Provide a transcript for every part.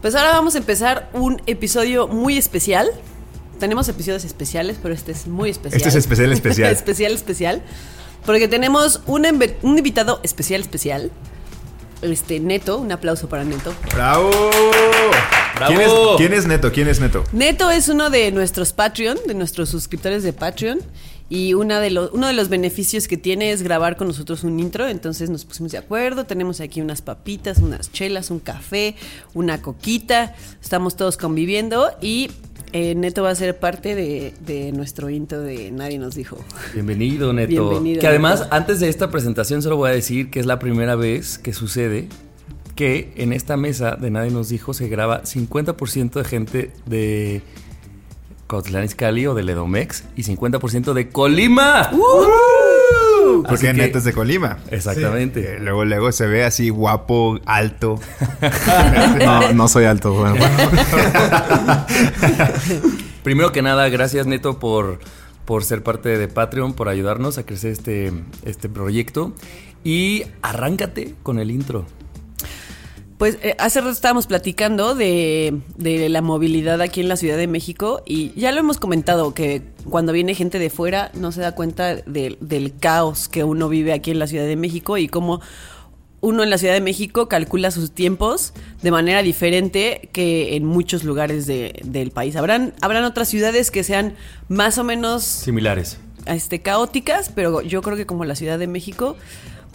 Pues ahora vamos a empezar un episodio muy especial. Tenemos episodios especiales, pero este es muy especial. Este es especial, especial. especial, especial. Porque tenemos un, invitado especial, especial. Este, Neto, un aplauso para Neto. ¡Bravo! ¡Bravo! ¿Quién es, quién es Neto? ¿Quién es Neto? Neto es uno de nuestros Patreon, de nuestros suscriptores de Patreon. Y una de los, uno de los beneficios que tiene es grabar con nosotros un intro. Entonces nos pusimos de acuerdo. Tenemos aquí unas papitas, unas chelas, un café, una coquita. Estamos todos conviviendo. Y eh, Neto va a ser parte de, de nuestro intro de Nadie nos dijo. Bienvenido, Neto. Bienvenido, que además, Neto. antes de esta presentación, solo voy a decir que es la primera vez que sucede que en esta mesa de Nadie nos dijo se graba 50% de gente de Izcalli o de Ledomex y 50% de Colima. Así Porque que- Neto es de Colima. Exactamente. Sí. Eh, Luego, luego se ve así guapo, alto. No, no soy alto. Bueno, Primero que nada, gracias Neto por, por ser parte de Patreon, por ayudarnos a crecer este, este proyecto. Y arráncate con el intro. Pues eh, hace rato estábamos platicando de, de la movilidad aquí en la Ciudad de México y ya lo hemos comentado que cuando viene gente de fuera no se da cuenta de- del caos que uno vive aquí en la Ciudad de México y cómo uno en la Ciudad de México calcula sus tiempos de manera diferente que en muchos lugares de- del país. Habrán, habrán otras ciudades que sean más o menos Similares. este, caóticas, pero yo creo que como la Ciudad de México,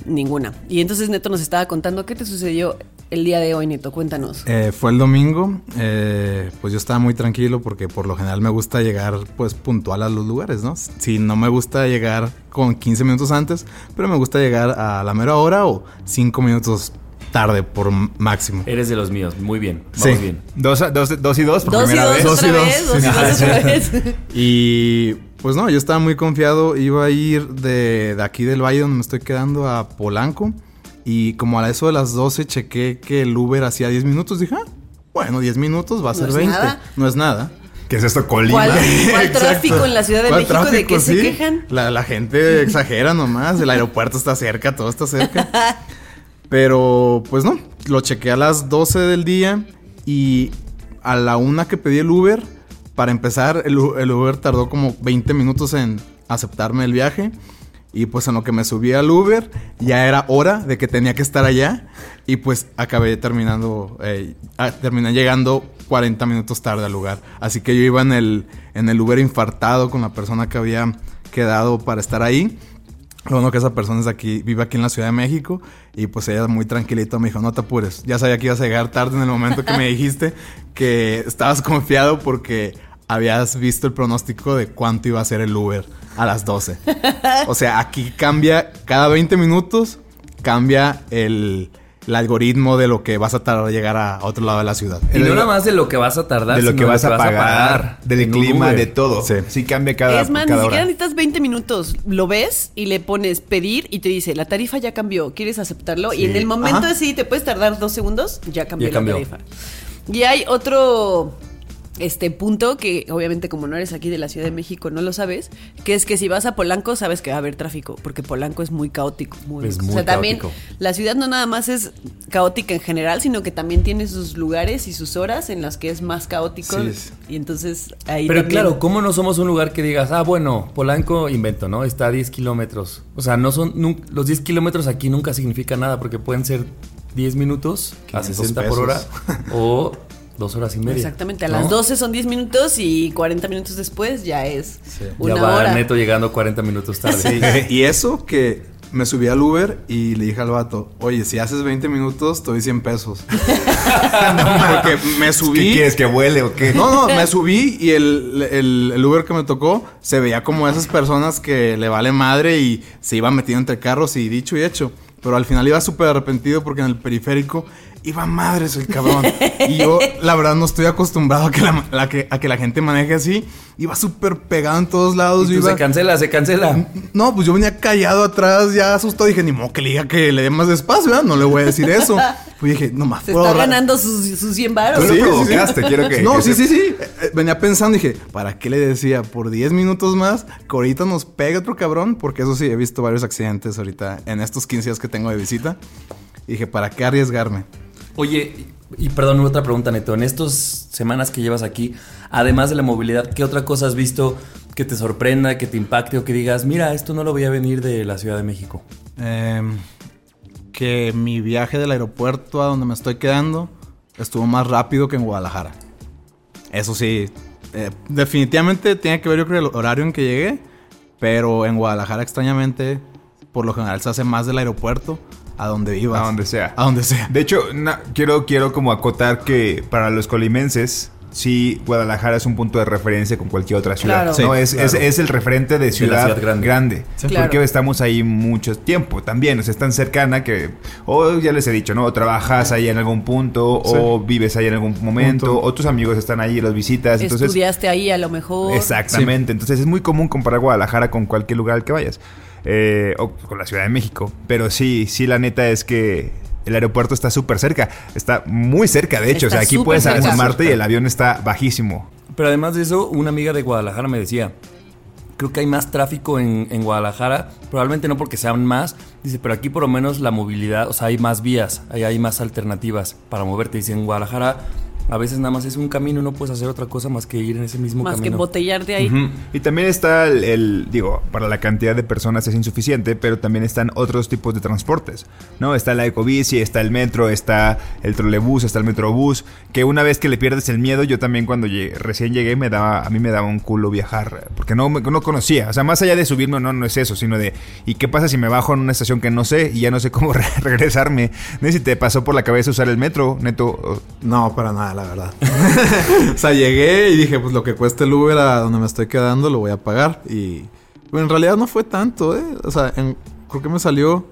ninguna. Y entonces Neto nos estaba contando qué te sucedió el día de hoy, Neto. Cuéntanos. eh, fue el domingo. eh, pues yo estaba muy tranquilo porque por lo general me gusta llegar pues puntual a los lugares, ¿no? Si no me gusta llegar con 15 minutos antes, pero me gusta llegar a la mera hora o 5 minutos tarde por máximo. Eres de los míos. Muy bien. Vamos Sí. bien. Dos, dos, dos y dos por Dos y primera dos, vez. Dos y dos. vez, dos y dos otra vez. Y pues no, yo estaba muy confiado. Iba a ir de, de aquí del valle donde me estoy quedando a Polanco. Y como a eso de las 12 chequé que el Uber hacía 10 minutos. Dije, ah, bueno, 10 minutos va a No ser es 20. nada. No es nada. ¿Qué es esto? Colima. ¿Cuál, tráfico en la Ciudad de ¿Cuál México? ¿De qué se quejan? La, la gente exagera nomás. El aeropuerto está cerca, todo está cerca. Pero pues no, lo chequé a las 12 del día y a la una que pedí el Uber, para empezar, el Uber tardó como 20 minutos en aceptarme el viaje. Y pues en lo que me subí al Uber, ya era hora de que tenía que estar allá. Y pues acabé terminando, eh, terminé llegando 40 minutos tarde al lugar. Así que yo iba en el, en el Uber infartado con la persona que había quedado para estar ahí. Lo bueno que esa persona es aquí, vive aquí en la Ciudad de México y pues ella muy tranquilito me dijo, no te apures, ya sabía que ibas a llegar tarde en el momento que me dijiste que estabas confiado porque habías visto el pronóstico de cuánto iba a ser el Uber a las 12. O sea, aquí cambia cada 20 minutos, cambia el, el algoritmo de lo que vas a tardar a llegar a otro lado de la ciudad. Y no nada más de lo que vas a tardar, de lo sino que vas a pagar, del clima, Uber. de todo. Sí. Sí, cambia cada, es más, ni cada siquiera hora. necesitas 20 minutos. Lo ves y le pones pedir y te dice, la tarifa ya cambió, ¿quieres aceptarlo? Y en el momento Ajá. así te puedes tardar dos segundos, ya cambió Ya la tarifa. Y hay otro este punto que obviamente como no eres aquí de la Ciudad de México no lo sabes, que es que si vas a Polanco sabes que va a haber tráfico, porque Polanco es muy caótico. Muy, Es o muy sea, también la ciudad no nada más es caótica en general, sino que también tiene sus lugares y sus horas en las que es más caótico. Sí, es- Y entonces ahí Pero también- claro, ¿cómo no somos un lugar que digas, ah, bueno, Polanco invento, ¿no? Está a 10 kilómetros. O sea, no son, los 10 kilómetros aquí nunca significa nada porque pueden ser 10 minutos a 500 60 por hora o dos horas y media. Exactamente, a ¿no? las 12 son 10 minutos y 40 minutos después ya es una ya va hora. Neto llegando 40 minutos tarde. Sí, y eso que me subí al Uber y le dije al vato, oye, si haces 20 minutos, te doy 100 pesos. Porque me subí. ¿Qué quieres que vuele o qué? No, no, me subí y el, el- el Uber que me tocó se veía como esas personas que le vale madre y se iba metiendo entre carros y dicho y hecho. Pero al final iba súper arrepentido porque en el periférico iba madres el cabrón. Y yo, la verdad, no estoy acostumbrado a que la, la que, a que la gente maneje así. Iba súper pegado en todos lados. Y Yo iba- se cancela, se cancela. no, pues yo venía callado atrás, ya asustado. Dije, ni modo que le diga que le dé más despacio, ¿verdad? No le voy a decir eso. Pues dije, nomás Se puedo está ahorrar. ganando sus, sus 100 Tú baros. lo Sí, sí, sí. provocaste, quiero que. No, que sí, se- sí, sí. Eh, Venía pensando, dije, ¿para qué le decía? Por 10 minutos más, que ahorita nos pegue otro cabrón, porque eso sí, he visto varios accidentes ahorita en estos 15 días que tengo de visita. Y dije, ¿para qué arriesgarme? Oye, y perdón, otra pregunta, Neto. En estas semanas que llevas aquí, además de la movilidad, ¿qué otra cosa has visto que te sorprenda, que te impacte o que digas, mira, esto no lo voy a venir de la Ciudad de México? Em, que mi viaje del aeropuerto a donde me estoy quedando estuvo más rápido que en Guadalajara. Eso sí, eh, definitivamente tiene que ver yo creo el horario en que llegué, pero en Guadalajara extrañamente, por lo general se hace más del aeropuerto a donde vivas. A donde sea. A donde sea. De hecho, quiero, quiero como acotar que para los colimenses, sí, Guadalajara es un punto de referencia con cualquier otra ciudad. Claro. No, Sí, es, claro. es, es el referente de ciudad, ciudad grande. grande. Claro. Porque estamos ahí mucho tiempo también. O sea, es tan cercana que, o ya les he dicho, ¿no? O trabajas ahí en algún punto, o vives ahí en algún momento, Punto. o tus amigos están ahí y los visitas. Entonces, Estudiaste ahí a lo mejor. Exactamente. Entonces es muy común comparar Guadalajara con cualquier lugar al que vayas. Eh, o con la Ciudad de México. Pero sí, sí, la neta es que el aeropuerto está súper cerca. Está muy cerca, de hecho. Está o sea, aquí puedes asomarte y el avión está bajísimo. Pero además de eso, una amiga de Guadalajara me decía, creo que hay más tráfico en, en Guadalajara, probablemente no porque sean más, dice, pero aquí por lo menos la movilidad, o sea, hay más vías, hay, hay más alternativas para moverte. Dice, en Guadalajara a veces nada más es un camino, no puedes hacer otra cosa más que ir en ese mismo Más que camino. embotellarte ahí. Ujú. Y también está el, el- digo, para la cantidad de personas es insuficiente, pero también están otros tipos de transportes, ¿no? Está la ecobici, está el metro, está el trolebús, está el metrobús, que una vez que le pierdes el miedo, yo también cuando llegué- recién llegué me daba, a mí me daba un culo viajar, porque no, me- no conocía, o sea, más allá de subirme o no, no es eso, sino de, ¿y qué pasa si me bajo en una estación que no sé y ya no sé cómo re- regresarme? No sé si te pasó por la cabeza usar el metro, neto. No, para nada, la verdad. o sea, llegué y dije, pues lo que cueste el Uber a donde me estoy quedando lo voy a pagar. Y pues, en realidad no fue tanto, ¿eh? O sea, en- creo que me salió...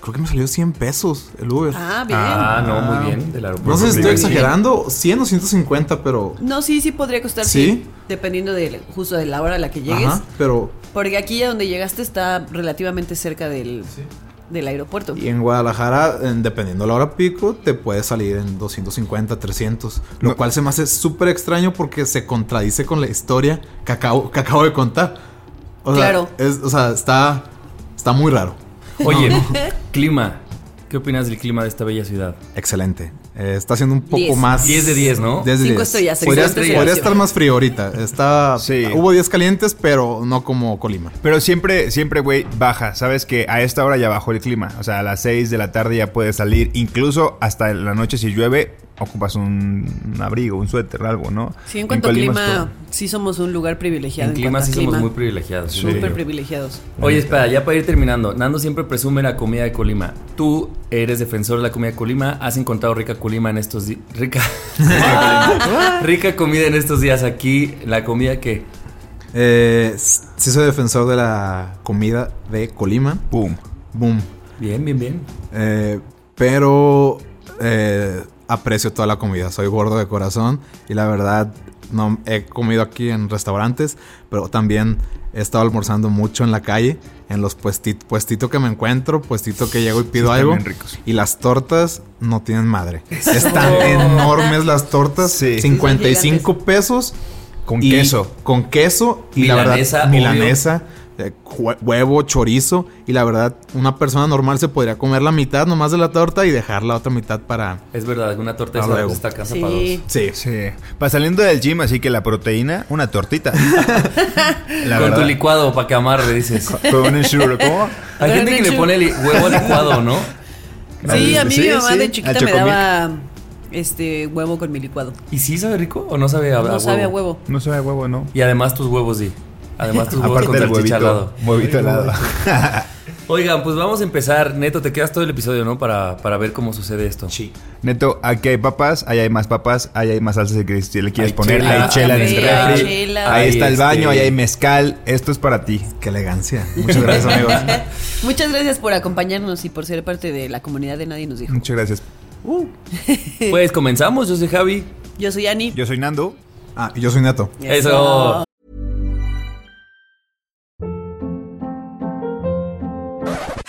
Creo que me salió 100 pesos el Uber. Ah, bien. Ah, no, muy bien, del aeropuerto. no sé si estoy exagerando, 100 o 150, pero... No, sí, sí podría costar, ¿Sí? sí. Dependiendo de justo de la hora a la que llegues. Ajá, pero... Porque aquí a donde llegaste está relativamente cerca del, del aeropuerto. Y en Guadalajara, en- dependiendo de la hora pico, te puede salir en 250, 300. Lo No. cual se me hace súper extraño porque se contradice con la historia que acabo, que acabo de contar. O sea, Claro. es- o sea, está, está muy raro. Oye, clima. ¿Qué opinas del clima de esta bella ciudad? Excelente. Eh, está haciendo un poco Diez. más. 10 de 10, ¿no? 10 de Cinco 10. estrellas, Podría, podría estar más frío ahorita. Está, Sí. Hubo días calientes, pero no como Colima. Pero siempre, siempre, güey, baja. Sabes que a esta hora ya bajó el clima. O sea, a las 6 de la tarde ya puedes salir. Incluso hasta la noche si llueve, ocupas un, un abrigo, un suéter, algo, ¿no? Sí, en cuanto a clima, sí somos un lugar privilegiado. En clima sí somos muy privilegiados. sí. Súper privilegiados. Oye, espera, ya para ir terminando. Nando siempre presume la comida de Colima. Tú eres defensor de la comida de Colima. ¿Has encontrado rica Colima en estos días? Rica. rica comida en estos días aquí. La comida que. Eh, sí soy defensor de la comida de Colima. Boom. Boom. Bien, bien, bien. Eh, pero eh, aprecio toda la comida. Soy gordo de corazón y la verdad no he comido aquí en restaurantes, pero también he estado almorzando mucho en la calle, en los puestitos puestito que me encuentro, puestito que llego y pido están algo. bien ricos. Y las tortas no tienen madre. Están enormes las tortas, Sí. 55 pesos Con y- queso. Con queso y Milanesa, la verdad, obvio. milanesa, huevo, chorizo. Y la verdad, una persona normal se podría comer la mitad nomás de la torta y dejar la otra mitad para. Es verdad, una torta Ah, esa luego. está casa Sí. para dos. Sí. Sí. Va saliendo del gym, así que la proteína, una tortita. la Con verdad. tu licuado para que amarre, dices. Con un enchurro, ¿cómo? Hay gente que le pone li- huevo licuado, ¿no? Sí, a mí Sí, mi mamá sí, de chiquita me daba este huevo con mi licuado. ¿Y sí sabe rico o no sabe a, a No huevo? sabe a huevo. No sabe a huevo, ¿no? Y además tus huevos, sí. Además tus huevos con salchicha al lado. huevito, huevito helado. Oigan, pues vamos a empezar. Neto, te quedas todo el episodio, ¿no? Para, para ver cómo sucede esto. Sí. Neto, aquí hay papas, ahí hay más papas, ahí hay más salsas que si le quieres Hay poner, chela, hay chela en el refri, chela. ahí está el Este- baño, ahí hay mezcal, esto es para ti. Qué elegancia. Muchas gracias, amigos. Muchas gracias por acompañarnos y por ser parte de la comunidad de Nadie nos dijo. Muchas gracias. Pues comenzamos, yo soy Javi. Yo soy Ani. Yo soy Nando. Ah, y yo soy Neto. Eso.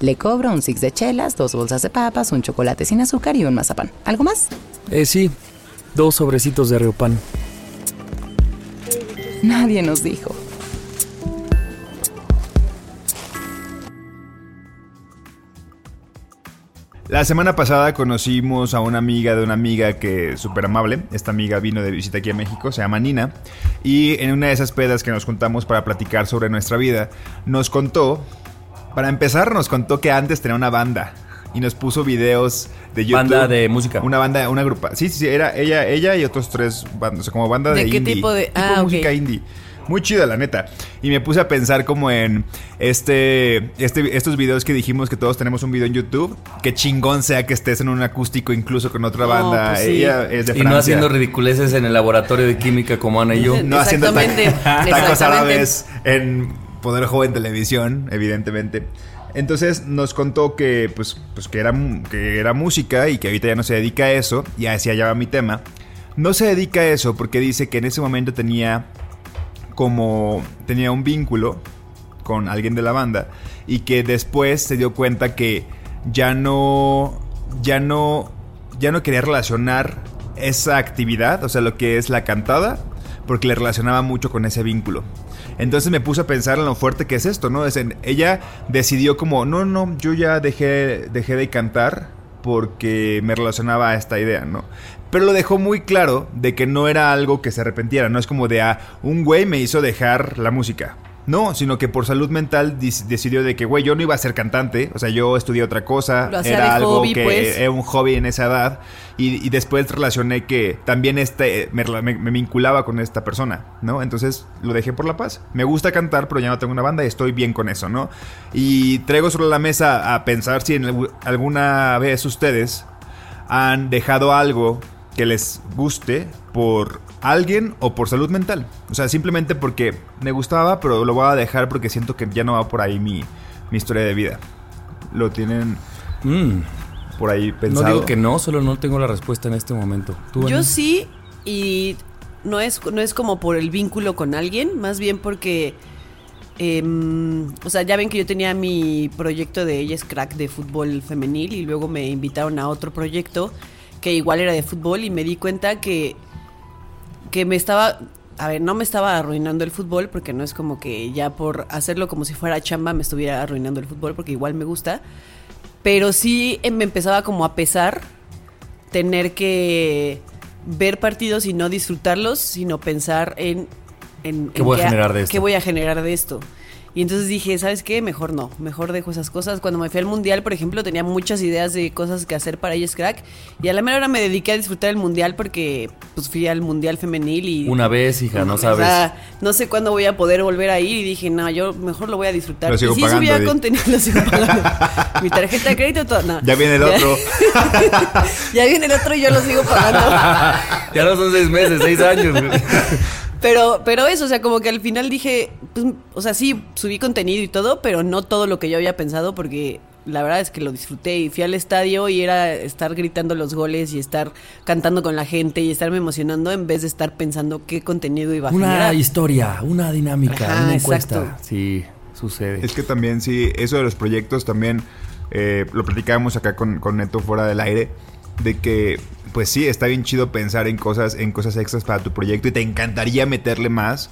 Le cobro un six de chelas, dos bolsas de papas, un chocolate sin azúcar y un mazapán. ¿Algo más? Eh, sí. Dos sobrecitos de Riopan. Nadie nos dijo. La semana pasada conocimos a una amiga de una amiga que es súper amable. Esta amiga vino de visita aquí a México, se llama Nina. Y en una de esas pedas que nos juntamos para platicar sobre nuestra vida, nos contó, para empezar, nos contó que antes tenía una banda. Y nos puso videos de YouTube. Banda de música. Una banda, una grupa. Sí, sí, sí, era ella, ella y otros tres bandas. O sea, como banda de, ¿De qué indie. tipo de- ah, música indie. Muy chida, la neta. Y me puse a pensar como en este, este, estos videos que dijimos que todos tenemos un video en YouTube. Que chingón sea que estés en un acústico incluso con otra No, banda. pues sí. Ella es de Y Francia. no haciendo ridiculeces en el laboratorio de química como Ana y yo. No haciendo ta- tacos árabes en Poder Joven Televisión, evidentemente. Entonces nos contó que, pues, pues que, era, que era música y que ahorita ya no se dedica a eso, y así allá va mi tema. No se dedica a eso porque dice que en ese momento tenía como tenía un vínculo con alguien de la banda y que después se dio cuenta que ya no ya no ya no quería relacionar esa actividad, o sea, lo que es la cantada, porque le relacionaba mucho con ese vínculo. Entonces me puse a pensar en lo fuerte que es esto, ¿no? Es ella decidió como, no, no, yo ya dejé, dejé de cantar porque me relacionaba a esta idea, ¿no? Pero lo dejó muy claro de que no era algo que se arrepentiera, no es como de, ah, un güey me hizo dejar la música. No, sino que por salud mental decidió de que, güey, yo no iba a ser cantante, o sea, yo estudié otra cosa, Lo hacía era de algo hobby, que pues. era un hobby en esa edad, y, y después relacioné que también este, me, me- me vinculaba con esta persona, ¿no? Entonces lo dejé por la paz. Me gusta cantar, pero ya no tengo una banda y estoy bien con eso, ¿no? Y traigo sobre la mesa a pensar si en algu- alguna vez ustedes han dejado algo que les guste por alguien o por salud mental. O sea, simplemente porque me gustaba, pero lo voy a dejar porque siento que ya no va por ahí mi, mi historia de vida. Lo tienen Mm, por ahí pensado. no digo que no, solo no tengo la respuesta en este momento. ¿Tú, Yo sí, y no es, no es como por el vínculo con alguien, más bien porque, em, o sea, ya ven que yo tenía mi proyecto de Ella es Crack de fútbol femenil y luego me invitaron a otro proyecto que igual era de fútbol y me di cuenta que, que me estaba, a ver, no me estaba arruinando el fútbol porque no es como que ya por hacerlo como si fuera chamba me estuviera arruinando el fútbol porque igual me gusta, pero sí eh, me empezaba como a pesar tener que ver partidos y no disfrutarlos, sino pensar en... en ¿Qué en voy a generar de esto? ¿Qué voy a generar de esto? Y entonces dije, ¿sabes qué? Mejor no, mejor dejo esas cosas. Cuando me fui al mundial, por ejemplo, tenía muchas ideas de cosas que hacer para ellos crack. Y a la mera hora me dediqué a disfrutar el mundial porque pues fui al mundial femenil y... Una vez, hija, no O sabes. sea, no sé cuándo voy a poder volver a ir y dije, no, yo mejor lo voy a disfrutar. Lo sigo y sí pagando, subía contenido, lo sigo pagando. Mi tarjeta de crédito, todo, no. Ya viene el otro. ya viene el otro y yo lo sigo pagando. ya no son seis meses, seis años. Pero, pero eso, o sea, como que al final dije, pues, o sea, sí, subí contenido y todo, pero no todo lo que yo había pensado porque la verdad es que lo disfruté y fui al estadio y era estar gritando los goles y estar cantando con la gente y estarme emocionando en vez de estar pensando qué contenido iba a Una generar. historia, una dinámica, Ajá, una encuesta. exacto. Sí, sucede. Es que también, sí, eso de los proyectos también eh, lo platicábamos acá con, con Neto fuera del aire. De que pues sí, está bien chido pensar en cosas, en cosas extras para tu proyecto y te encantaría meterle más,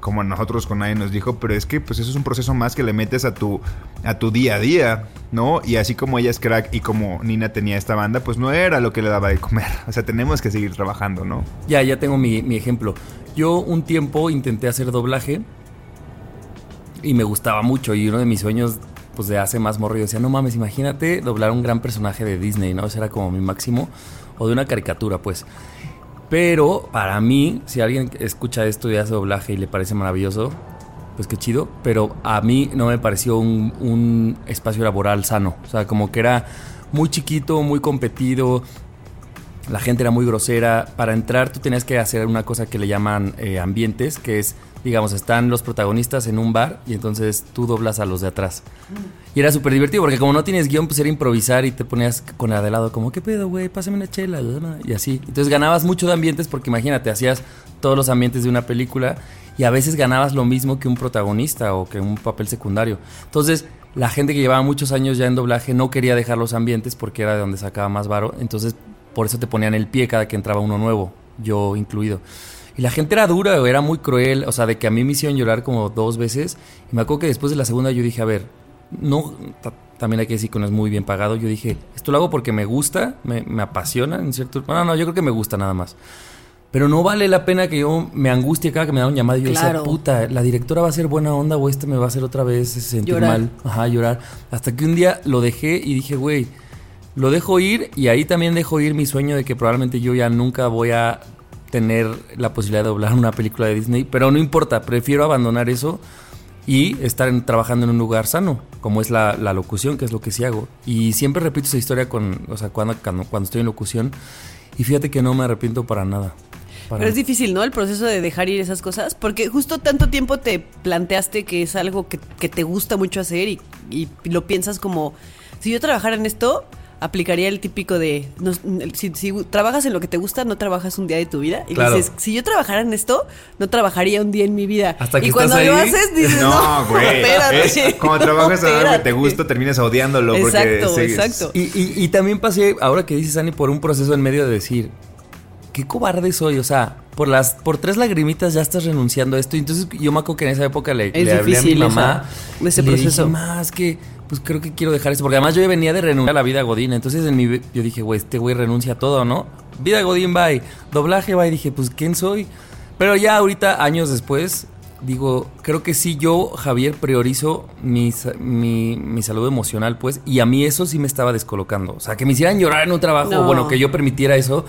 como a nosotros con nadie nos dijo, pero es que pues eso es un proceso más que le metes a tu, a tu día a día, ¿no? Y así como ella es crack y como Nina tenía esta banda, pues no era lo que le daba de comer. O sea, tenemos que seguir trabajando, ¿no? Ya, ya tengo mi, mi ejemplo. Yo un tiempo intenté hacer doblaje y me gustaba mucho y uno de mis sueños pues de hace más morro yo decía, no mames, imagínate doblar un gran personaje de Disney, ¿no? Ese era como mi máximo o de una caricatura, pues. Pero para mí, si alguien escucha esto y hace doblaje y le parece maravilloso, pues qué chido. Pero a mí no me pareció un, un espacio laboral sano. O sea, como que era muy chiquito, muy competido. La gente era muy grosera. Para entrar tú tenías que hacer una cosa que le llaman eh, ambientes, que es, digamos, están los protagonistas en un bar y entonces tú doblas a los de atrás. Y era súper divertido porque como no tienes guion, pues era improvisar y te ponías con la de lado como, ¿qué pedo, güey? Pásame una chela. Y así. Entonces ganabas mucho de ambientes porque imagínate, hacías todos los ambientes de una película y a veces ganabas lo mismo que un protagonista o que un papel secundario. Entonces la gente que llevaba muchos años ya en doblaje no quería dejar los ambientes porque era de donde sacaba más varo. Entonces por eso te ponían el pie cada que entraba uno nuevo, yo incluido. Y la gente era dura, era muy cruel, o sea, de que a mí me hicieron llorar como dos veces. Y me acuerdo que después de la segunda yo dije, a ver, no, ta- también hay que decir que no es muy bien pagado. Yo dije, esto lo hago porque me gusta, me, me apasiona en cierto... Bueno, no, yo creo que me gusta nada más. Pero no vale la pena que yo me angustie cada que me da un llamado y yo Claro. decía, puta, la directora va a ser buena onda o este me va a hacer otra vez sentir Llorar. mal. Ajá, llorar. Hasta que un día lo dejé y dije, güey, lo dejo ir y ahí también dejo ir mi sueño de que probablemente yo ya nunca voy a tener la posibilidad de doblar una película de Disney, pero no importa, prefiero abandonar eso y estar en- trabajando en un lugar sano, como es la, la locución, que es lo que sí hago. Y siempre repito esa historia con, o sea, cuando, cuando, cuando estoy en locución y fíjate que no me arrepiento para nada. Para- Pero es difícil, ¿no? El proceso de dejar ir esas cosas, porque justo tanto tiempo te planteaste que es algo que, que te gusta mucho hacer y, y lo piensas como, si yo trabajara en esto, aplicaría el típico de, no- si, si trabajas en lo que te gusta, no trabajas un día de tu vida. Y Claro. dices, si yo trabajara en esto, no trabajaría un día en mi vida. Hasta que y cuando estás lo ahí- haces, dices, no, No, güey. espérate. Es- Cuando trabajas en algo que te espérate". gusta, terminas odiándolo. porque Exacto, sigues- exacto. Y, y- y también pasé, ahora que dices, Ani, por un proceso en medio de decir, qué cobarde soy, o sea, por las por tres lagrimitas ya estás renunciando a esto. Y entonces yo me acuerdo que en esa época le, Es le hablé a mi mamá. esa- ese le proceso. dije, más que, pues creo que quiero dejar eso. Porque además yo ya venía de renunciar a la vida godín. Entonces en mi, yo dije, güey, este güey renuncia a todo, ¿no? Vida godín, bye. Doblaje, bye. Dije, pues, ¿quién soy? Pero ya ahorita, años después, digo, creo que sí, yo, Javier, priorizo mi, mi salud emocional, pues, y a mí eso sí me estaba descolocando. O sea, que me hicieran llorar en un trabajo, No. bueno, que yo permitiera eso,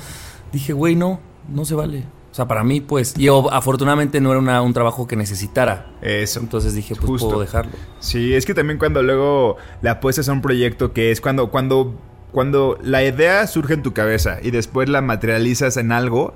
dije, güey, no, no se vale. O sea, para mí, pues, y o- afortunadamente no era una- un trabajo que necesitara. Eso. Entonces dije, pues, Justo. puedo dejarlo. Sí, es que también cuando luego le apuestas a un proyecto que es cuando, cuando, cuando la idea surge en tu cabeza y después la materializas en algo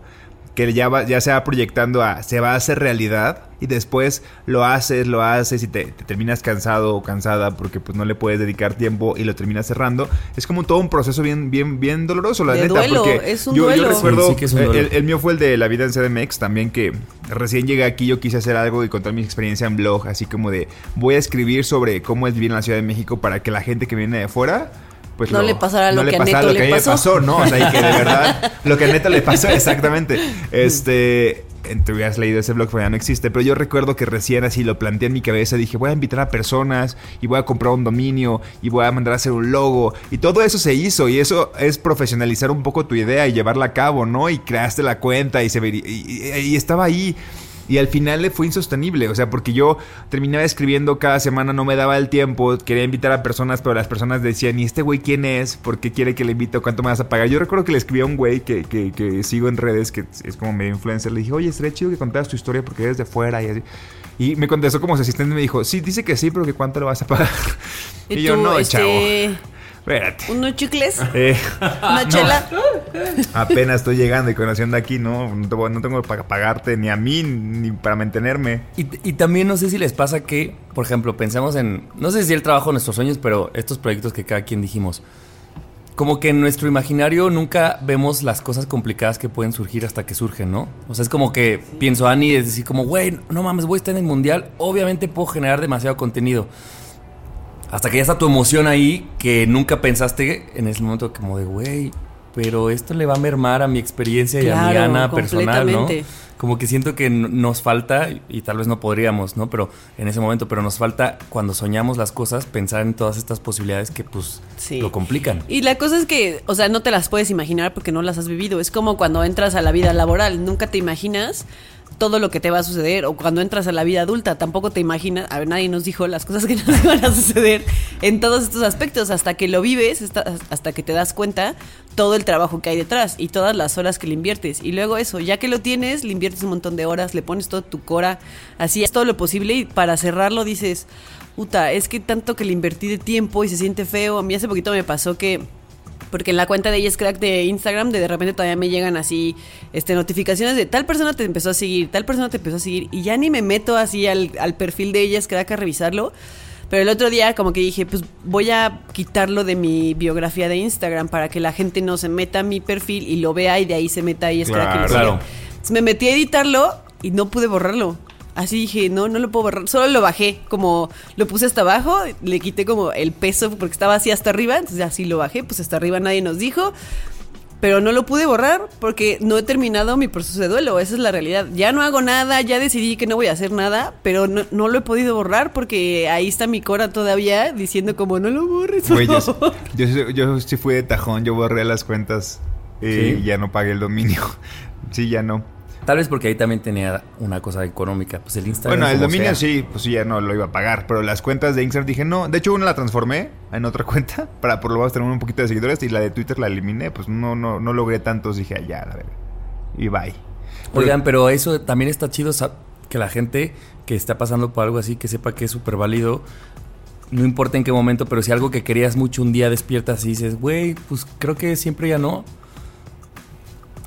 que ya, va, ya se va proyectando a, se va a hacer realidad y después lo haces, lo haces y te, te terminas cansado o cansada porque pues no le puedes dedicar tiempo y lo terminas cerrando. Es como todo un proceso bien, bien, bien doloroso, la De neta. duelo, porque es un yo, yo duelo. recuerdo, Sí, sí que es un eh, duelo. el, el mío fue el de la vida en CDMX también, que recién llegué aquí, yo quise hacer algo y contar mi experiencia en blog, así como de voy a escribir sobre cómo es vivir en la Ciudad de México para que la gente que viene de fuera pues No le pasara lo que a Neto lo le que me pasó. pasó, ¿no? O sea, y que de verdad lo que a Neto le pasó exactamente. Este, te hubieras leído ese blog, pero ya no existe, pero yo recuerdo que recién así lo planteé en mi cabeza, dije, voy a invitar a personas y voy a comprar un dominio y voy a mandar a hacer un logo y todo eso se hizo y eso es profesionalizar un poco tu idea y llevarla a cabo, ¿no? Y creaste la cuenta y se y- y estaba ahí. Y al final le fue insostenible, o sea, porque yo terminaba escribiendo cada semana, no me daba el tiempo, quería invitar a personas, pero las personas decían, ¿y este güey quién es? ¿Por qué quiere que le invite? ¿Cuánto me vas a pagar? Yo recuerdo que le escribí a un güey que, que, que sigo en redes, que es como medio influencer, le dije, oye, estaría chido que contaras tu historia porque eres de fuera y así. Y me contestó como su asistente y me dijo, sí, dice que sí, pero que cuánto le vas a pagar. Y, Y, yo, no, este, chavo, espérate. unos chicles, Eh, una chela. apenas estoy llegando y conociendo aquí, ¿no? No tengo, no tengo para pagarte ni a mí ni para mantenerme. Y, y también no sé si les pasa que, por ejemplo, pensamos en, no sé si el trabajo de nuestros sueños, pero estos proyectos que cada quien dijimos, como que en nuestro imaginario nunca vemos las cosas complicadas que pueden surgir hasta que surgen, ¿no? O sea, es como que pienso, Ani, es decir, como, güey, no mames, voy a estar en el mundial, obviamente puedo generar demasiado contenido. Hasta que ya está tu emoción ahí que nunca pensaste en ese momento como de, güey, pero esto le va a mermar a mi experiencia y a mi gana personal, ¿no? Como que siento que nos falta, y tal vez no podríamos, ¿no? Pero en ese momento, pero nos falta cuando soñamos las cosas, pensar en todas estas posibilidades que pues Sí. lo complican. Y la cosa es que, o sea, no te las puedes imaginar porque no las has vivido. Es como cuando entras a la vida laboral, nunca te imaginas todo lo que te va a suceder. O cuando entras a la vida adulta, tampoco te imaginas. A ver, nadie nos dijo las cosas que nos van a suceder en todos estos aspectos. Hasta que lo vives, hasta, que te das cuenta todo el trabajo que hay detrás y todas las horas que le inviertes. Y luego eso, ya que lo tienes, le inviertes un montón de horas, le pones todo tu cora, así es todo lo posible. Y para cerrarlo dices, puta, es que tanto que le invertí de tiempo y se siente feo. A mí hace poquito me pasó que porque en la cuenta de Yes Crack de Instagram de, de repente todavía me llegan así este notificaciones de tal persona te empezó a seguir, tal persona te empezó a seguir y ya ni me meto así al, al perfil de Yes Crack a revisarlo. Pero el otro día como que dije, pues voy a quitarlo de mi biografía de Instagram para que la gente no se meta a mi perfil y lo vea y de ahí se meta a Yes Crack y lo Claro. Claro. Entonces me metí a editarlo y no pude borrarlo. Así dije, no, no lo puedo borrar. Solo lo bajé, como lo puse hasta abajo, le quité como el peso porque estaba así hasta arriba. Entonces así lo bajé, pues hasta arriba nadie nos dijo. Pero no lo pude borrar porque no he terminado mi proceso de duelo. Esa es la realidad. Ya no hago nada, ya decidí que no voy a hacer nada, pero no, no lo he podido borrar porque ahí está mi cora todavía diciendo como no lo borres. Güey, yo, por favor". yo, sí- yo sí fui de tajón, yo borré las cuentas y ¿Sí? ya no pagué el dominio. Sí, ya no. Tal vez porque ahí también tenía una cosa económica. Pues el Instagram. Bueno, el dominio sea. sí, pues sí, ya no lo iba a pagar, pero las cuentas de Instagram dije no. De hecho, una la transformé en otra cuenta para por lo menos tener un poquito de seguidores y la de Twitter la eliminé, pues no, no, no logré tantos, dije, "Ah, ya, la verdad. Y bye. Oigan, pero eso también está chido que la gente que está pasando por algo así, que sepa que es súper válido. No importa en qué momento, pero si algo que querías mucho un día despiertas y dices, güey, pues creo que siempre ya no.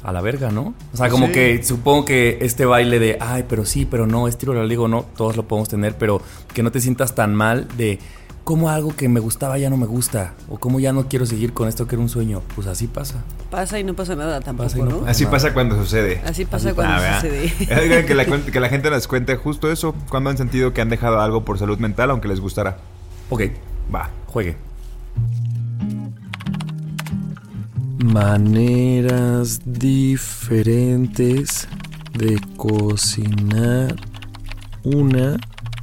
A la verga, ¿no? O sea, como Sí. que supongo que este baile de, ay, pero sí, pero no, estilo la digo, no, todos lo podemos tener, pero que no te sientas tan mal de cómo algo que me gustaba ya no me gusta, o cómo ya no quiero seguir con esto que era un sueño. Pues así pasa. Pasa y no pasa nada tampoco, Pasa no ¿no? pasa. Así nada. pasa cuando sucede. Así pasa Así cuando Ah, sucede. Que la, cuen- que la gente nos cuente justo eso, cuando han sentido que han dejado algo por salud mental, aunque les gustara. Ok, Va. Juegue. Maneras diferentes de cocinar una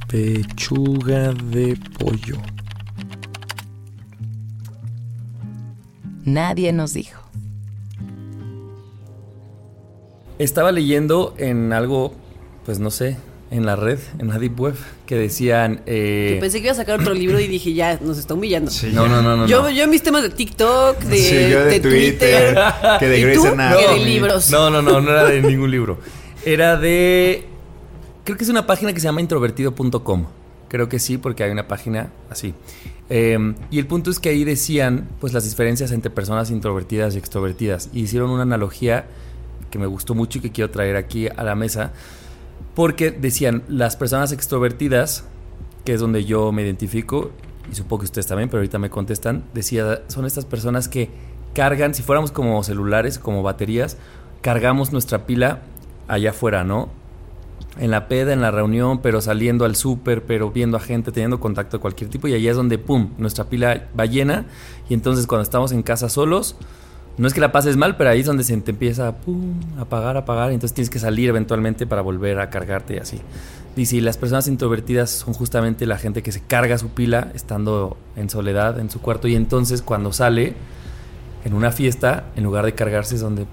pechuga de pollo. Nadie nos dijo. Estaba leyendo en algo, pues no sé, en la red, en la Deep Web, que decían... eh, Yo pensé que iba a sacar otro libro y dije, ya, nos está humillando. no, no, no, no. yo, no. yo en mis temas de TikTok, de, Sí, yo de de Twitter, Twitter, que de ¿Y Grey's? Anatomy. Que de libros. No, no, no, no era de ningún libro. Era de. Creo que es una página que se llama introvertido.com. Creo que sí, porque hay una página así. Eh, y el punto es que ahí decían pues las diferencias entre personas introvertidas y extrovertidas. Y hicieron una analogía que me gustó mucho y que quiero traer aquí a la mesa. Porque decían, las personas extrovertidas, que es donde yo me identifico, y supongo que ustedes también, pero ahorita me contestan, decía, son estas personas que cargan, si fuéramos como celulares, como baterías, cargamos nuestra pila allá afuera, ¿no? En la peda, en la reunión, pero saliendo al súper, pero viendo a gente, teniendo contacto de cualquier tipo, y allá es donde, ¡pum!, nuestra pila va llena, y entonces cuando estamos en casa solos, no es que la pases mal, pero ahí es donde se te empieza a pum, apagar, apagar, y entonces tienes que salir eventualmente para volver a cargarte y así. Y las personas introvertidas son justamente la gente que se carga su pila estando en soledad en su cuarto y entonces cuando sale en una fiesta, en lugar de cargarse es donde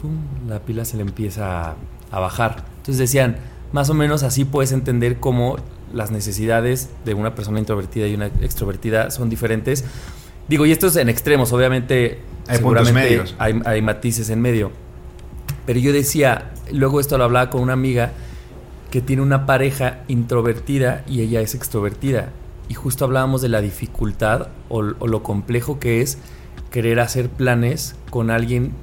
la pila se le empieza a, a bajar. Entonces decían, más o menos así puedes entender cómo las necesidades de una persona introvertida y una extrovertida son diferentes. Digo, y esto es en extremos, obviamente Hay seguramente medios. hay, hay matices en medio. Pero yo decía, luego esto lo hablaba con una amiga que tiene una pareja introvertida y ella es extrovertida. Y justo hablábamos de la dificultad o, o lo complejo que es querer hacer planes con alguien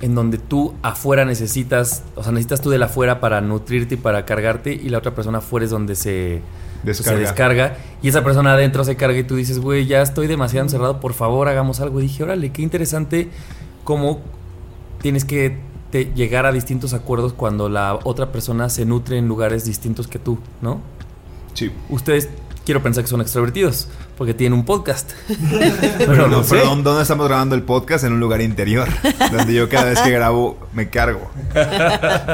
en donde tú afuera necesitas, o sea, necesitas tú del afuera para nutrirte y para cargarte y la otra persona afuera es donde se Descarga. se descarga y esa persona adentro se carga y tú dices, güey, ya estoy demasiado encerrado, por favor hagamos algo. Y dije, órale, qué interesante cómo tienes que te- llegar a distintos acuerdos cuando la otra persona se nutre en lugares distintos que tú, ¿no? Sí. ¿Ustedes quiero pensar que son extrovertidos, porque tienen un podcast. Pero, no no, sé. pero ¿dónde estamos grabando el podcast? En un lugar interior. donde yo cada vez que grabo me cargo.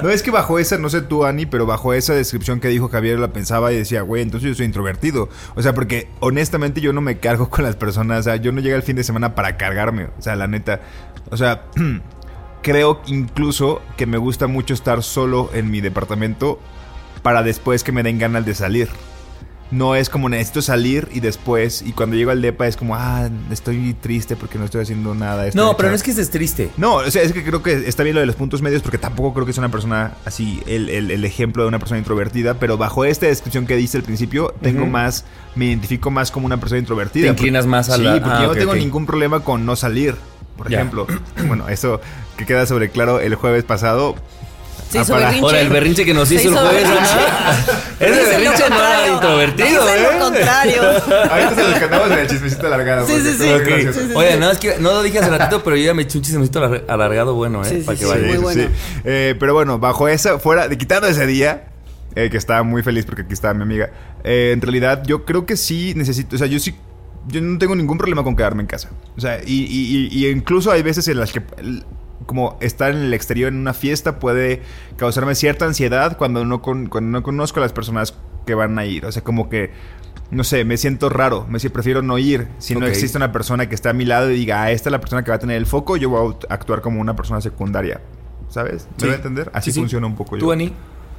No es que bajo esa, no sé tú, Ani, pero bajo esa descripción que dijo Javier la pensaba y decía, güey, entonces yo soy introvertido. O sea, porque honestamente yo no me cargo con las personas. O sea, yo no llego el fin de semana para cargarme. O sea, la neta. O sea, creo incluso que me gusta mucho estar solo en mi departamento para después que me den ganas de salir. No es como necesito salir y después, y cuando llego al depa es como, ah, estoy triste porque no estoy haciendo nada. estoy No, pero no echado". es que estés triste. No, o sea, es que creo que está bien lo de los puntos medios porque tampoco creo que es una persona así, el, el- el ejemplo de una persona introvertida, pero bajo esta descripción que dice al principio, tengo más, me identifico más como una persona introvertida. Te inclinas más a sí, la- porque ah, yo no ok, tengo ningún problema con no salir. Por ejemplo, bueno, eso que queda sobre claro el jueves pasado. Se Ah, hizo para- berrinche. Ahora, el berrinche que nos hizo el jueves. Ese berrinche no era introvertido, Dice ¿eh? lo contrario. Ahorita se los cantamos en el chismecito alargado. Sí, sí, sí. gracioso. Oye, no, es que no lo dije hace ratito, pero yo ya me eché un chismecito alar- alargado bueno, ¿eh? Sí, sí, Para que sí. vaya. muy bueno. Eh, pero bueno, bajo esa, fuera, de quitando ese día, eh, que estaba muy feliz porque aquí estaba mi amiga, eh, en realidad yo creo que sí necesito, o sea, yo sí, yo no tengo ningún problema con quedarme en casa. O sea, y, y- y- y incluso hay veces en las que... como estar en el exterior en una fiesta puede causarme cierta ansiedad cuando no, con- cuando no conozco a las personas que van a ir. O sea, como que, no sé, me siento raro. Me si- prefiero no ir. Si no existe una persona que está a mi lado y diga, ah, esta es la persona que va a tener el foco, yo voy a actuar como una persona secundaria. ¿Sabes? ¿Me Sí. voy a entender? Así Sí, sí. funciona un poco ¿Tú, yo. Ani?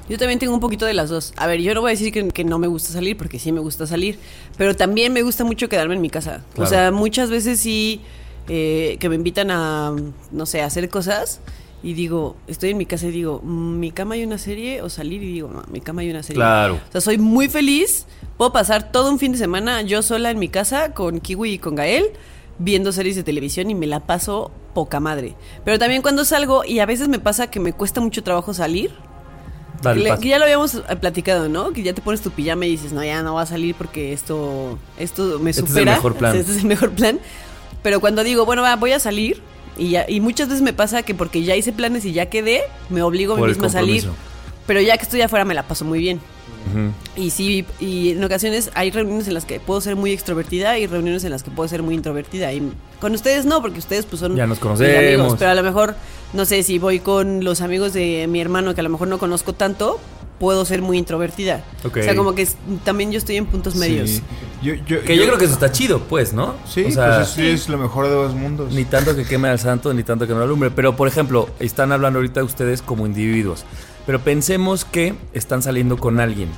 Yo también tengo un poquito de las dos. A ver, yo no voy a decir que, que no me gusta salir, porque sí me gusta salir, pero también me gusta mucho quedarme en mi casa. Claro. O sea, muchas veces sí eh, que me invitan a, no sé, a hacer cosas y digo, estoy en mi casa y digo, "Mm, ¿mi cama hay una serie? O salir y digo, no, mi cama hay una serie. Claro. O sea, soy muy feliz. Puedo pasar todo un fin de semana yo sola en mi casa con Kiwi y con Gael viendo series de televisión y me la paso poca madre. Pero también cuando salgo y a veces me pasa que me cuesta mucho trabajo salir. Dale, Le- que ya lo habíamos eh, platicado, ¿no? Que ya te pones tu pijama y dices, no, ya no va a salir porque esto, esto me Este es el supera. mejor plan. Este es el mejor plan. Pero cuando digo, bueno, va, voy a salir, y, ya, y muchas veces me pasa que porque ya hice planes y ya quedé, me obligo a mí misma a salir. Pero ya que estoy afuera me la paso muy bien. Y sí, y en ocasiones hay reuniones en las que puedo ser muy extrovertida y reuniones en las que puedo ser muy introvertida. Y con ustedes no, porque ustedes pues son Ya nos conocemos. amigos. Pero a lo mejor, no sé, si voy con los amigos de mi hermano que a lo mejor no conozco tanto, puedo ser muy introvertida. O sea, como que también yo estoy en puntos medios. Sí. Yo, yo- Que yo creo que eso está chido, pues, ¿no? Sí, o sea, pues es, es lo mejor de dos mundos. ni tanto que queme al santo, ni tanto que no alumbre. Pero, por ejemplo, están hablando ahorita ustedes como individuos. Pero pensemos que están saliendo con alguien.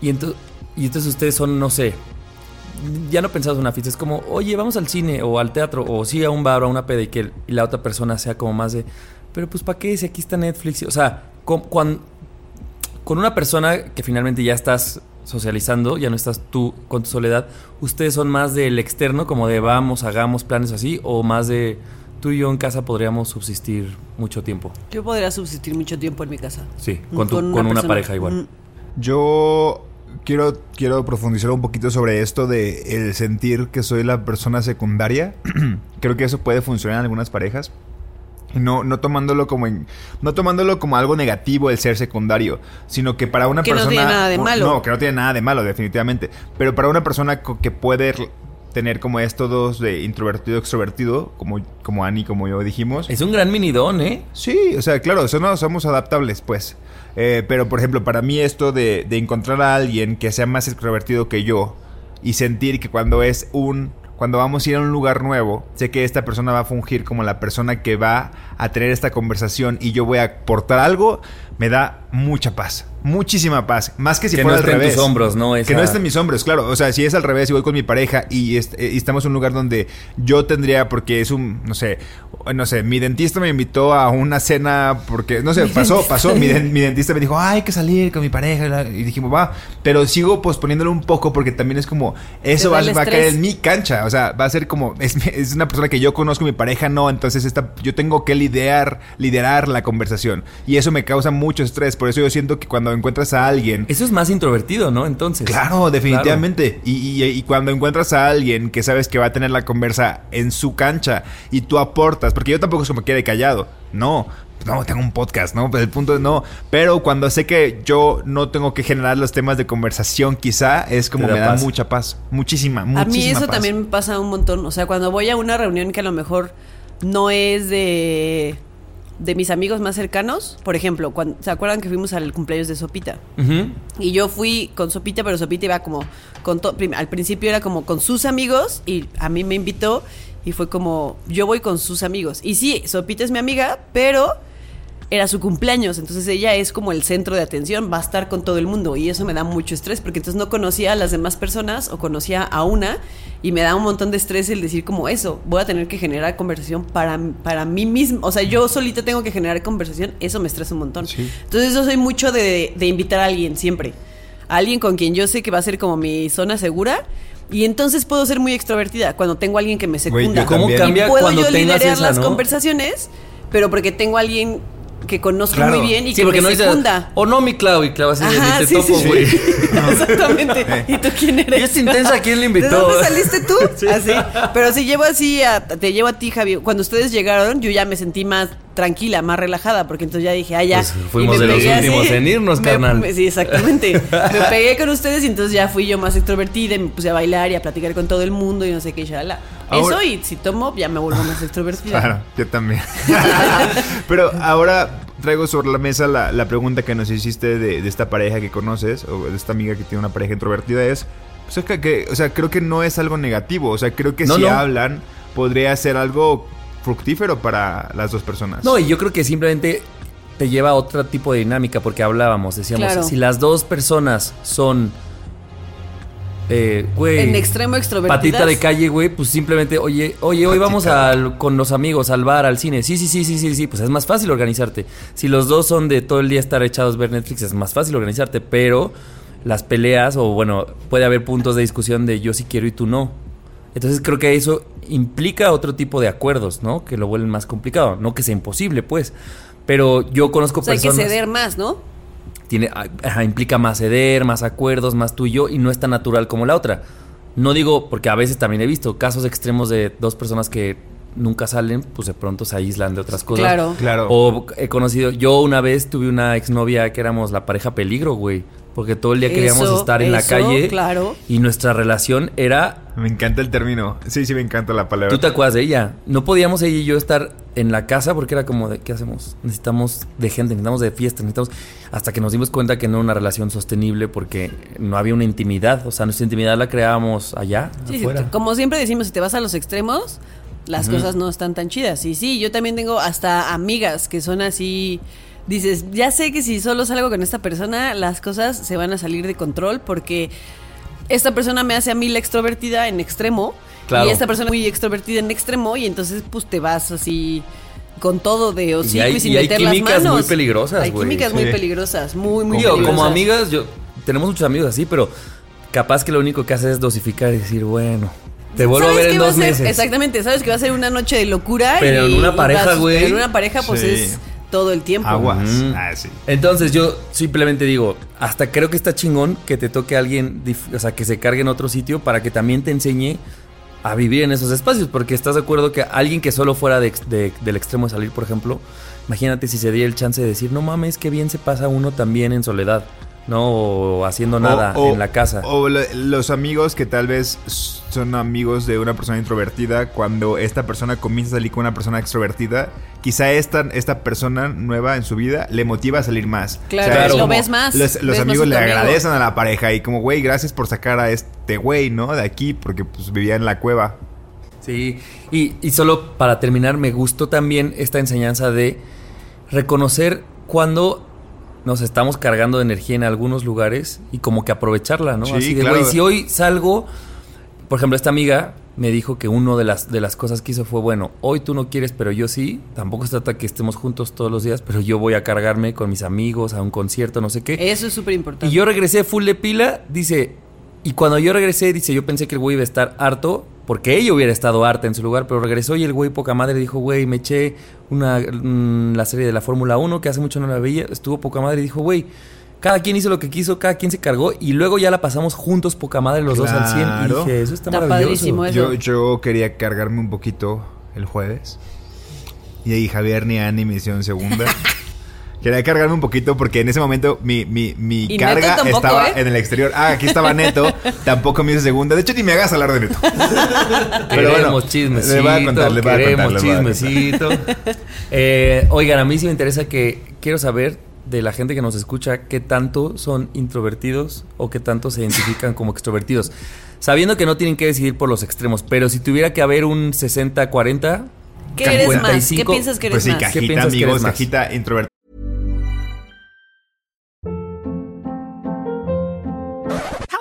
Y, ento- y entonces ustedes son, no sé, ya no pensados en una fiesta. Es como, oye, vamos al cine o al teatro o sí a un bar o a una peda y que y la otra persona sea como más de, pero pues ¿para qué? Si aquí está Netflix. O sea, con una persona que finalmente ya estás socializando, ya no estás tú con tu soledad, ¿ustedes son más del externo, como de vamos, hagamos planes así, o más de tú y yo en casa podríamos subsistir mucho tiempo? Yo podría subsistir mucho tiempo en mi casa. Sí, con, tu- con una, persona. pareja igual. Mm, Yo quiero, quiero profundizar un poquito sobre esto de el sentir que soy la persona secundaria. Creo que eso puede funcionar en algunas parejas. No, no tomándolo como en- no tomándolo como algo negativo el ser secundario, sino que para una Que no persona tiene nada de malo. No, que no tiene nada de malo, definitivamente. Pero para una persona que puede tener como estos dos de introvertido extrovertido, como, como Ani, como yo dijimos. Es un gran minidón, ¿eh? Sí, o sea, claro, eso no somos adaptables, pues. Eh, pero, por ejemplo, para mí esto de, de encontrar a alguien que sea más extrovertido que yo y sentir que cuando es un... Cuando vamos a ir a un lugar nuevo, sé que esta persona va a fungir como la persona que va a tener esta conversación y yo voy a aportar algo, me da mucha paz. Muchísima paz. Más que si Que fuera no al esté en revés. tus hombros, ¿no? Que no esté en mis hombros, claro. O sea, si es al revés y voy con mi pareja y, est- eh, y estamos en un lugar donde yo tendría, porque es un, no sé, no sé, mi dentista me invitó a una cena porque, no sé, pasó, pasó. Mi, den- mi dentista me dijo, "Ay, hay que salir con mi pareja. y dijimos, va. Pero sigo posponiéndolo un poco porque también es como, eso va, a caer en mi cancha. O sea, va a ser como, es, es una persona que yo conozco, mi pareja no. Entonces esta, yo tengo que liderar, liderar la conversación. Y eso me causa mucho estrés. Por eso yo siento que cuando encuentras a alguien Eso es más introvertido, ¿no? Entonces. Claro, definitivamente. Y, y- y cuando encuentras a alguien que sabes que va a tener la conversa en su cancha y tú aportas, porque yo tampoco es como quede callado. No, no, tengo un podcast, ¿no? Pero el punto es no. Pero cuando sé que yo no tengo que generar los temas de conversación, quizá es como da me da paz. mucha paz. Muchísima, muchísima A mí eso paz. también me pasa un montón. O sea, cuando voy a una reunión que a lo mejor no es de, de mis amigos más cercanos, por ejemplo, cuando, ¿se acuerdan que fuimos al cumpleaños de Sopita? Y yo fui con Sopita, pero Sopita iba como con to- al principio era como con sus amigos y a mí me invitó y fue como yo voy con sus amigos. Y sí, Sopita es mi amiga, pero era su cumpleaños, entonces ella es como el centro de atención, va a estar con todo el mundo y eso me da mucho estrés porque entonces no conocía a las demás personas o conocía a una y me da un montón de estrés el decir como eso, voy a tener que generar conversación para, para mí mismo, o sea, yo solita tengo que generar conversación, eso me estresa un montón. Entonces yo soy mucho de, de invitar a alguien siempre, a alguien con quien yo sé que va a ser como mi zona segura. Y entonces puedo ser muy extrovertida cuando tengo a alguien que me secunda. ¿Cómo también. cambia y puedo cuando yo liderar esa, las no? conversaciones, pero porque tengo a alguien que conozco Claro. muy bien y Sí, que porque me no secunda. o no, mi Clau, y Clau así de, Ajá, te sí, topo, güey. sí. Exactamente. ¿Y tú quién eres? ¿Y esta intensa quién le invitó? ¿De dónde saliste tú? Así. Pero si llevo así, a- te llevo a ti, Javi. Cuando ustedes llegaron, yo ya me sentí más tranquila, más relajada, porque entonces ya dije, ah, ya. Pues Y fuimos de los últimos en irnos, Me- carnal. me- sí, exactamente. me pegué con ustedes y entonces ya fui yo más extrovertida y me puse a bailar y a platicar con todo el mundo y no sé qué, shala. Ahora- Eso y si tomo, ya me vuelvo más extrovertida. Claro, yo también. Pero ahora traigo sobre la mesa la, la pregunta que nos hiciste de, de esta pareja que conoces, o de esta amiga que tiene una pareja introvertida, es, pues, es que, que- o sea, creo que no es algo negativo, o sea, creo que No, si no. hablan, podría ser algo fructífero para las dos personas. No, y yo creo que simplemente te lleva a otro tipo de dinámica, porque hablábamos, decíamos, Claro. si las dos personas son, eh, güey, En extremo extrovertidas. patita de calle, güey, pues simplemente, oye, oye, hoy vamos al, con los amigos al bar, al cine, sí, sí, sí, sí, sí, sí, pues es más fácil organizarte. Si los dos son de todo el día estar echados ver Netflix, es más fácil organizarte, pero las peleas, o bueno, puede haber puntos de discusión de yo sí quiero y tú no. Entonces creo que eso implica otro tipo de acuerdos, ¿no? Que lo vuelven más complicado. No que sea imposible, pues. Pero yo conozco O sea, hay que personas. ceder más, ¿no? Tiene, ajá, implica más ceder, más acuerdos, más tú y yo, y no es tan natural como la otra. No digo, porque a veces también he visto casos extremos de dos personas que nunca salen, pues de pronto se aíslan de otras cosas. Claro. Claro. O he conocido, yo una vez tuve una exnovia que éramos la pareja peligro, güey. Porque todo el día queríamos Eso, estar en la calle. claro. Y nuestra relación era Me encanta el término. Sí, sí, me encanta la palabra. ¿Tú te acuerdas de ella? No podíamos ella y yo estar en la casa porque era como de, ¿qué hacemos? Necesitamos de gente, necesitamos de fiesta, necesitamos... Hasta que nos dimos cuenta que no era una relación sostenible porque no había una intimidad. O sea, nuestra intimidad la creábamos allá, Sí, sí, como siempre decimos, si te vas a los extremos, las cosas no están tan chidas. Y sí, yo también tengo hasta amigas que son así. Dices, ya sé que si solo salgo con esta persona, las cosas se van a salir de control porque esta persona me hace a mí la extrovertida en extremo Claro. y esta persona muy extrovertida en extremo y entonces pues te vas así con todo de hocico y, hay- sin y hay meter las químicas manos. muy peligrosas, Hay químicas muy peligrosas, muy, muy Digo, peligrosas. como amigas, yo... Tenemos muchos amigos así, pero capaz que lo único que hace es dosificar y decir, bueno, te vuelvo a ¿Sabes ver en dos ser? meses. Exactamente, sabes que va a ser una noche de locura. Pero y- en una y pareja, güey. En una pareja, pues Sí. es todo el tiempo. Aguas. Mm. Ah, sí. Entonces yo simplemente digo, hasta creo que está chingón que te toque a alguien, o sea, que se cargue en otro sitio para que también te enseñe a vivir en esos espacios, porque estás de acuerdo que alguien que solo fuera de ex- de- del extremo de salir, por ejemplo, imagínate si se diera el chance de decir, no mames, qué bien se pasa uno también en soledad, ¿no? O haciendo nada O- o- en la casa. O lo- los amigos que tal vez son amigos de una persona introvertida, cuando esta persona comienza a salir con una persona extrovertida, quizá esta, esta persona nueva en su vida le motiva a salir más. Claro, lo como ves más, Los, amigos le amigo. agradecen a la pareja y como, güey, gracias por sacar a este güey, ¿no? De aquí, porque pues vivía en la cueva. Sí, y, y solo para terminar, me gustó también esta enseñanza de reconocer cuando nos estamos cargando de energía en algunos lugares y como que aprovecharla, ¿no? Sí, Así de, claro. güey, si hoy salgo, por ejemplo, esta amiga me dijo que uno de las, de las cosas que hizo fue, bueno, hoy tú no quieres, pero yo sí, tampoco se trata que estemos juntos todos los días, pero yo voy a cargarme con mis amigos a un concierto, no sé qué. Eso es súper importante. Y yo regresé full de pila, dice, y cuando yo regresé, dice, yo pensé que el güey iba a estar harto, porque ella hubiera estado harta en su lugar, pero regresó y el güey poca madre dijo, güey, me eché una, mm, la serie de la Fórmula 1, que hace mucho no la veía, estuvo poca madre y dijo, güey, cada quien hizo lo que quiso, cada quien se cargó y luego ya la pasamos juntos poca madre los dos al 100 y dije, eso está, Está maravilloso. eso. Yo, yo quería cargarme un poquito el jueves. Y ahí Javier ni Ani me hicieron segunda. quería cargarme un poquito porque en ese momento mi, mi, mi Y carga tampoco, estaba ¿eh? en el exterior. Ah, aquí estaba Neto. tampoco me hizo segunda. De hecho, ni me hagas hablar de Neto. Pero Queremos bueno, chismecito, le voy a contar, le voy a contar, le voy a contar. chismecito. Eh, oigan, a mí sí me interesa que quiero saber de la gente que nos escucha qué tanto son introvertidos o qué tanto se identifican como extrovertidos. Sabiendo que no tienen que decidir por los extremos, pero si tuviera que haber un 60-40, ¿Qué eres más? ¿Qué 55, piensas que eres Pues sí, más? ¿Qué cajita, que amigos, eres más? cajita introvertida.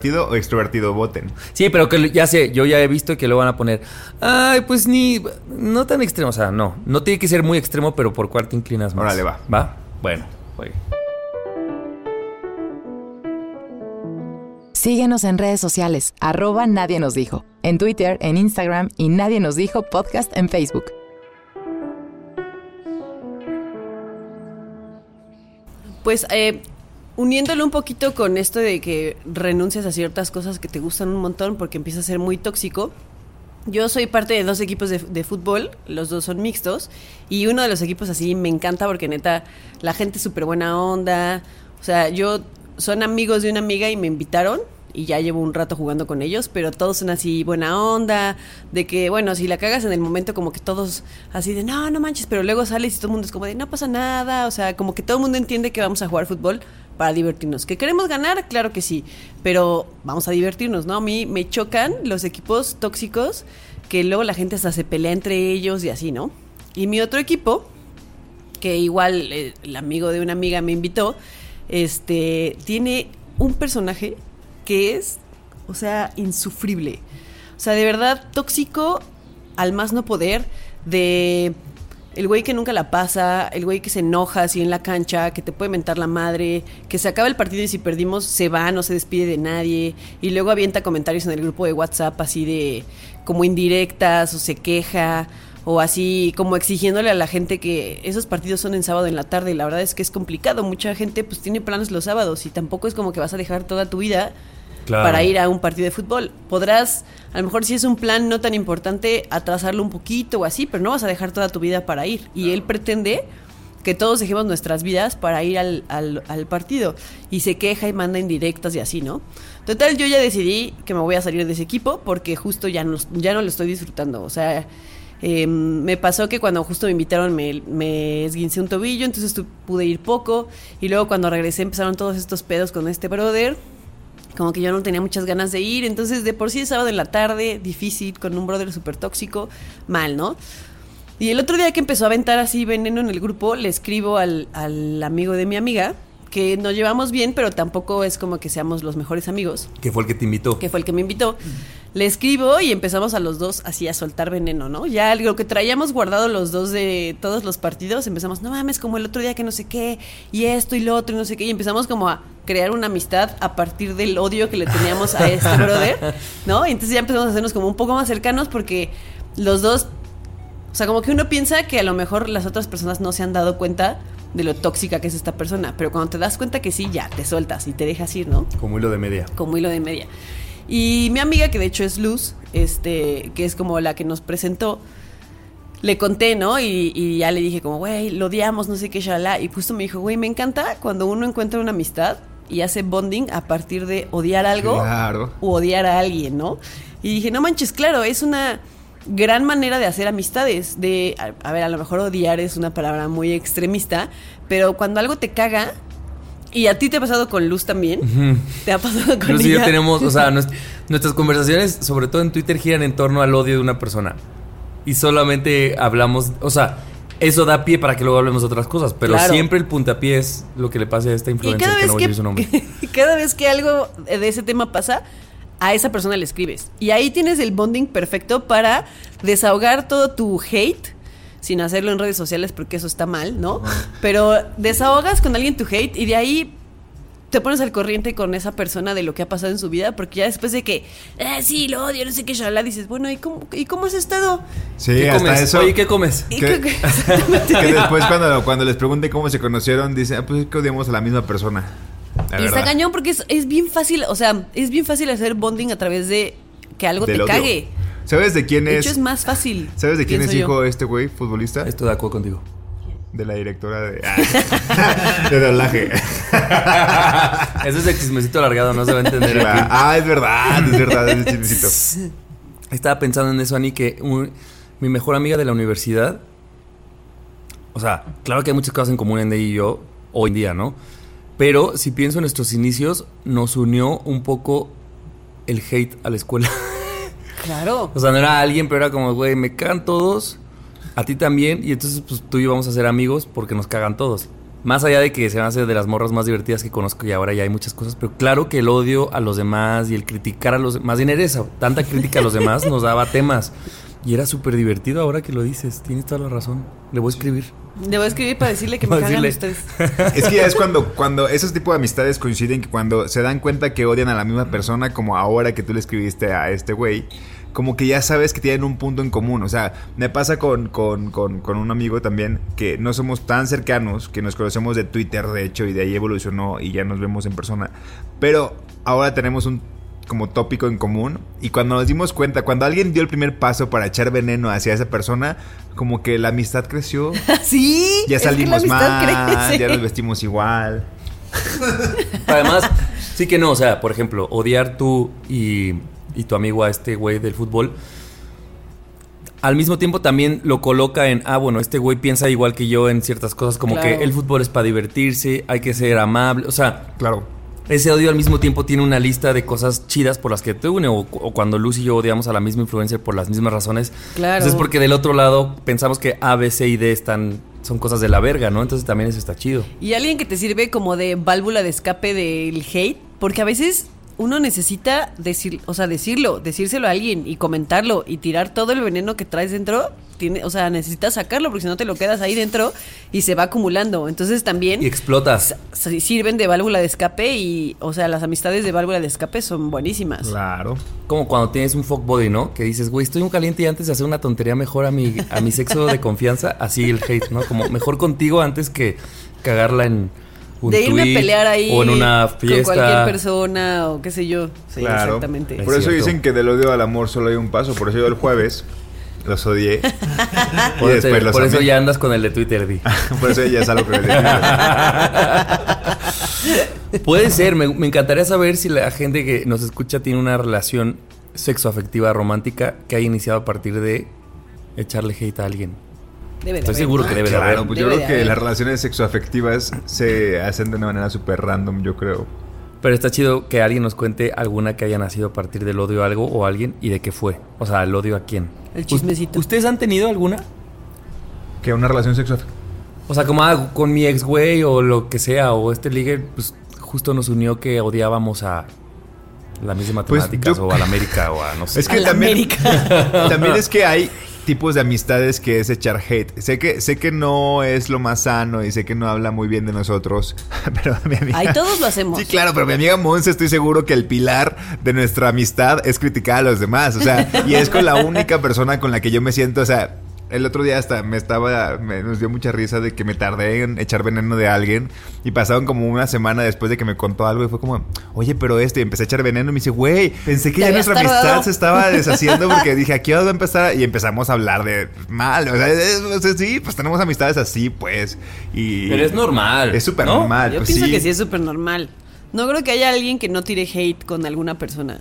o extrovertido, voten. Sí, pero que ya sé, yo ya he visto que lo van a poner. Ay, pues ni. No tan extremo, o sea, no. No tiene que ser muy extremo, pero ¿por cuál te inclinas más? Órale, va. ¿Va? Bueno, oye. Síguenos en redes sociales, arroba Nadie nos dijo, en Twitter, en Instagram y Nadie nos dijo podcast en Facebook. Pues eh, uniéndolo un poquito con esto de que renuncias a ciertas cosas que te gustan un montón porque empieza a ser muy tóxico. Yo soy parte de dos equipos de, de fútbol, los dos son mixtos, y uno de los equipos así me encanta porque neta, la gente es súper buena onda. O sea, yo son amigos de una amiga y me invitaron y ya llevo un rato jugando con ellos, pero todos son así buena onda, de que, bueno, si la cagas en el momento como que todos así de, no, no manches, pero luego sales y todo el mundo es como de, no pasa nada, o sea, como que todo el mundo entiende que vamos a jugar fútbol para divertirnos. ¿Que queremos ganar? Claro que sí, pero vamos a divertirnos, ¿no? A mí me chocan los equipos tóxicos que luego la gente hasta se pelea entre ellos y así, ¿no? Y mi otro equipo, que igual eh, el amigo de una amiga me invitó, este, tiene un personaje que es, o sea, insufrible. O sea, de verdad, tóxico al más no poder, de el güey que nunca la pasa, el güey que se enoja así en la cancha, que te puede mentar la madre, que se acaba el partido y si perdimos se va, no se despide de nadie, y luego avienta comentarios en el grupo de WhatsApp así de como indirectas o se queja o así como exigiéndole a la gente que esos partidos son en sábado en la tarde y la verdad es que es complicado, mucha gente pues tiene planes los sábados y tampoco es como que vas a dejar toda tu vida Claro. para ir a un partido de fútbol. Podrás, a lo mejor si es un plan no tan importante, atrasarlo un poquito o así, pero no vas a dejar toda tu vida para ir. Y él pretende que todos dejemos nuestras vidas para ir al, al- al partido. Y se queja y manda indirectas y así, ¿no? Total, yo ya decidí que me voy a salir de ese equipo porque justo ya no, ya no lo estoy disfrutando. O sea, eh, me pasó que cuando justo me invitaron me, me esguincé un tobillo, entonces tu- pude ir poco. Y luego cuando regresé empezaron todos estos pedos con este brother como que yo no tenía muchas ganas de ir, entonces de por sí es sábado en la tarde, difícil, con un brother súper tóxico, mal, ¿no? Y el otro día que empezó a aventar así veneno en el grupo, le escribo al, al amigo de mi amiga, que nos llevamos bien, pero tampoco es como que seamos los mejores amigos, Que fue el que te invitó. que fue el que me invitó. Le escribo y empezamos a los dos así a soltar veneno, ¿no? Ya algo que traíamos guardado los dos de todos los partidos, empezamos, no mames, como el otro día que no sé qué, y esto y lo otro y no sé qué, y empezamos como a crear una amistad a partir del odio que le teníamos a este brother, ¿no? Y entonces ya empezamos a hacernos como un poco más cercanos porque los dos, o sea, como que uno piensa que a lo mejor las otras personas no se han dado cuenta de lo tóxica que es esta persona, pero cuando te das cuenta que sí, ya te sueltas y te dejas ir, ¿no? Como hilo de media. como hilo de media. Y mi amiga, que de hecho es Luz, este, que es como la que nos presentó, le conté, ¿no? Y, y ya le dije como, güey, lo odiamos, no sé qué, shalá. Y justo me dijo, güey, me encanta cuando uno encuentra una amistad y hace bonding a partir de odiar algo Claro. o odiar a alguien, ¿no? Y dije, no manches, claro, es una gran manera de hacer amistades. De, a, a ver, a lo mejor odiar es una palabra muy extremista, pero cuando algo te caga, y a ti te ha pasado con Luz también, te ha pasado con Luz y yo ella? tenemos, o sea, nues- nuestras conversaciones, sobre todo en Twitter, giran en torno al odio de una persona. Y solamente hablamos, o sea, eso da pie para que luego hablemos de otras cosas. Pero Claro. siempre el puntapié es lo que le pase a esta cada que no voy a decir su nombre. cada vez que algo de ese tema pasa, a esa persona le escribes. Y ahí tienes el bonding perfecto para desahogar todo tu hate. Sin hacerlo en redes sociales porque eso está mal, ¿no? Pero desahogas con alguien tu hate y de ahí te pones al corriente con esa persona de lo que ha pasado en su vida, porque ya después de que, ah, sí, lo odio, no sé qué, la dices, bueno, ¿y cómo, ¿y cómo has estado? Sí, ¿Qué hasta comes? eso. Oye, ¿qué comes? Y Que- después cuando, cuando les pregunte cómo se conocieron, dicen, ah, pues es que odiamos a la misma persona. La Y está cañón porque es, es bien fácil, o sea, es bien fácil hacer bonding a través de que algo Del te odio. cague. ¿Sabes de quién De es? hecho, es más fácil. ¿Sabes de quién es pienso yo. hijo este güey, futbolista? Estoy de acuerdo contigo. De la directora de. Ah, de doblaje. Eso es el chismecito alargado, no se va a entender aquí. ah, es verdad, es verdad, es el chismecito. Estaba pensando en eso, Ani, que un- mi mejor amiga de la universidad. O sea, claro que hay muchas cosas en común en ella y yo hoy en día, ¿no? Pero si pienso en nuestros inicios, nos unió un poco el hate a la escuela. Claro. O sea, no era alguien, pero era como, güey, me cagan todos, a ti también, y entonces pues tú y yo vamos a ser amigos porque nos cagan todos. Más allá de que se van a hacer de las morras más divertidas que conozco y ahora ya hay muchas cosas, pero claro que el odio a los demás y el criticar a los demás, más bien era eso, tanta crítica a los demás nos daba temas. Y era súper divertido ahora que lo dices, tienes toda la razón. Le voy a escribir. Debo escribir para decirle que me cagan ustedes. Es que ya es cuando, cuando esos tipos de amistades coinciden que cuando se dan cuenta que odian a la misma persona, como ahora que tú le escribiste a este güey, como que ya sabes que tienen un punto en común. O sea, me pasa con, con, con, con un amigo también que no somos tan cercanos, que nos conocemos de Twitter, de hecho, y de ahí evolucionó y ya nos vemos en persona. Pero ahora tenemos un como tópico en común y cuando nos dimos cuenta, cuando alguien dio el primer paso para echar veneno hacia esa persona, como que la amistad creció. sí. Ya es que la salimos amistad más, crece. ya nos vestimos igual. Además, sí que no, o sea, por ejemplo, odiar tú y, y tu amigo a este güey del fútbol, al mismo tiempo también lo coloca en, ah, bueno, este güey piensa igual que yo en ciertas cosas, como Claro. que el fútbol es para divertirse, hay que ser amable, o sea, Claro. ese odio al mismo tiempo tiene una lista de cosas chidas por las que te une, o, o cuando Luz y yo odiamos a la misma influencer por las mismas razones. Claro. Entonces, porque del otro lado pensamos que A, B, C y D están, son cosas de la verga, ¿no? Entonces también eso está chido. Y alguien que te sirve como de válvula de escape del hate, porque a veces uno necesita decir, o sea, decirlo, decírselo a alguien y comentarlo y tirar todo el veneno que traes dentro. Tiene, o sea, necesitas sacarlo porque si no te lo quedas ahí dentro y se va acumulando. Entonces también Y explotas. sirven de válvula de escape y, o sea, las amistades de válvula de escape son buenísimas. Claro. Como cuando tienes un fuck body, ¿no? Que dices, güey, estoy un caliente y antes de hacer una tontería mejor a mi, a mi sexo de confianza, así el hate, ¿no? Como mejor contigo antes que cagarla en un de irme tweet a pelear ahí o en una con cualquier persona o qué sé yo. Sí, claro. exactamente. Es Por eso cierto. dicen que del odio al amor solo hay un paso. Por eso yo el jueves los odié. y Por, eso, después los por eso amé. ya andas con el de Twitter, Di. Por eso ya es algo que les digo. Puede ser, me, me encantaría saber si la gente que nos escucha tiene una relación sexoafectiva romántica que haya iniciado a partir de echarle hate a alguien. Debe de Estoy haber, seguro ¿no? que debe de Claro, haber. pues yo creo que haber. las relaciones sexoafectivas se hacen de una manera súper random, yo creo. Pero está chido que alguien nos cuente alguna que haya nacido a partir del odio a algo o a alguien y de qué fue. O sea, el odio a quién. El chismecito. ¿Ustedes han tenido alguna? Que una relación sexoafectiva. O sea, como ah, con mi ex güey o lo que sea, o este ligue, pues justo nos unió que odiábamos a las mismas Pues, matemáticas yo- o a la América o a no sé. Es A que la también, América. también es que hay tipos de amistades que es echar hate. Sé que, sé que no es lo más sano y sé que no habla muy bien de nosotros, pero mi amiga... Ahí todos lo hacemos. Sí, claro, pero mi amiga Monse estoy seguro que el pilar de nuestra amistad es criticar a los demás. O sea, y es con la única persona con la que yo me siento, o sea, el otro día hasta me estaba, me, nos dio mucha risa de que me tardé en echar veneno de alguien y pasaron como una semana después de que me contó algo y fue como, oye, pero este, y empecé a echar veneno y me dice, güey, pensé que ya nuestra amistad se estaba deshaciendo porque dije, aquí va a empezar y empezamos a hablar de mal, o sea, es- o sea, sí, pues tenemos amistades así, pues, y... Pero es normal. Es súper ¿no? normal. Yo pues pienso sí. que sí es súper normal. No creo que haya alguien que no tire hate con alguna persona.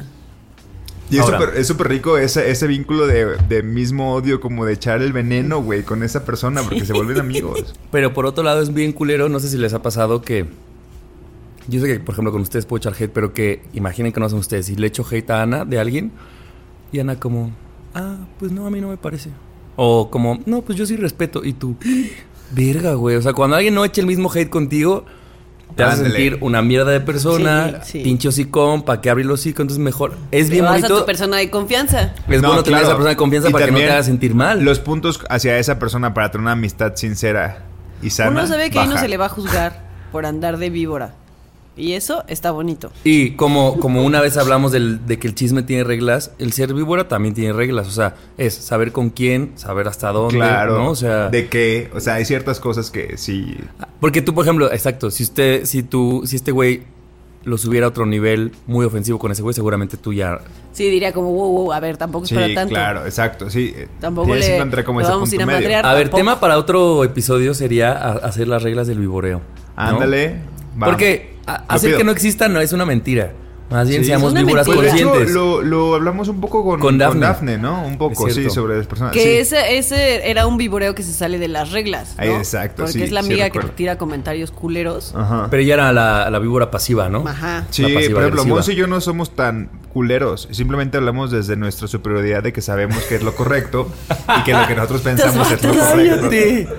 Y es Ahora. súper es súper rico ese, ese vínculo de, de mismo odio, como de echar el veneno, güey, con esa persona, porque se vuelven amigos. Pero por otro lado es bien culero, no sé si les ha pasado que... Yo sé que, por ejemplo, con ustedes puedo echar hate, pero que imaginen que no son ustedes. Si le echo hate a Ana de alguien, y Ana como, ah, pues no, a mí no me parece. O como, no, pues yo sí respeto. Y tú, verga, güey. O sea, cuando alguien no echa el mismo hate contigo, te vas a sentir una mierda de persona, Sí, sí. pinche hocicón, para que abre el hocico. Entonces, mejor. Es bien vas a tu persona de confianza. Es No, bueno tener claro. esa persona de confianza Y para que no te haga sentir mal. Los puntos hacia esa persona para tener una amistad sincera y sana. Uno sabe que ahí no baja. se le va a juzgar por andar de víbora. Y eso está bonito. Y como, como una vez hablamos del- de que el chisme tiene reglas, el ser víbora también tiene reglas. O sea, es saber con quién, saber hasta dónde. Claro. ¿no? O sea, De que, o sea, hay ciertas cosas que sí. porque tú, por ejemplo, exacto, si usted, si tú, si este güey lo subiera a otro nivel muy ofensivo con ese güey, seguramente tú ya. Sí, diría como, wow, wow, a ver, tampoco es Sí, para tanto. claro, exacto. Sí. Tampoco Ya se le encuentra como ese vamos a ir punto a medio. madrear. A ver, tampoco. tema para otro episodio sería a- hacer las reglas del viboreo. ¿no? Ándale. va. Porque hacer que no exista no es una mentira. Más bien Sí, seamos víboras mentira. Pues, conscientes. lo, lo hablamos un poco con, Con con Dafne. ¿no? Un poco, sí, sobre las personas. Que sí. ese, ese era un viboreo que se sale de las reglas. ¿no? Ahí, exacto, Porque sí, es la sí amiga que te tira comentarios culeros. Ajá. Pero ella era la, la víbora pasiva, ¿no? Ajá. Sí, por ejemplo. Monse y yo no somos tan culeros. Simplemente hablamos desde nuestra superioridad de que sabemos que es lo correcto y que lo que nosotros pensamos es lo correcto. Cállate.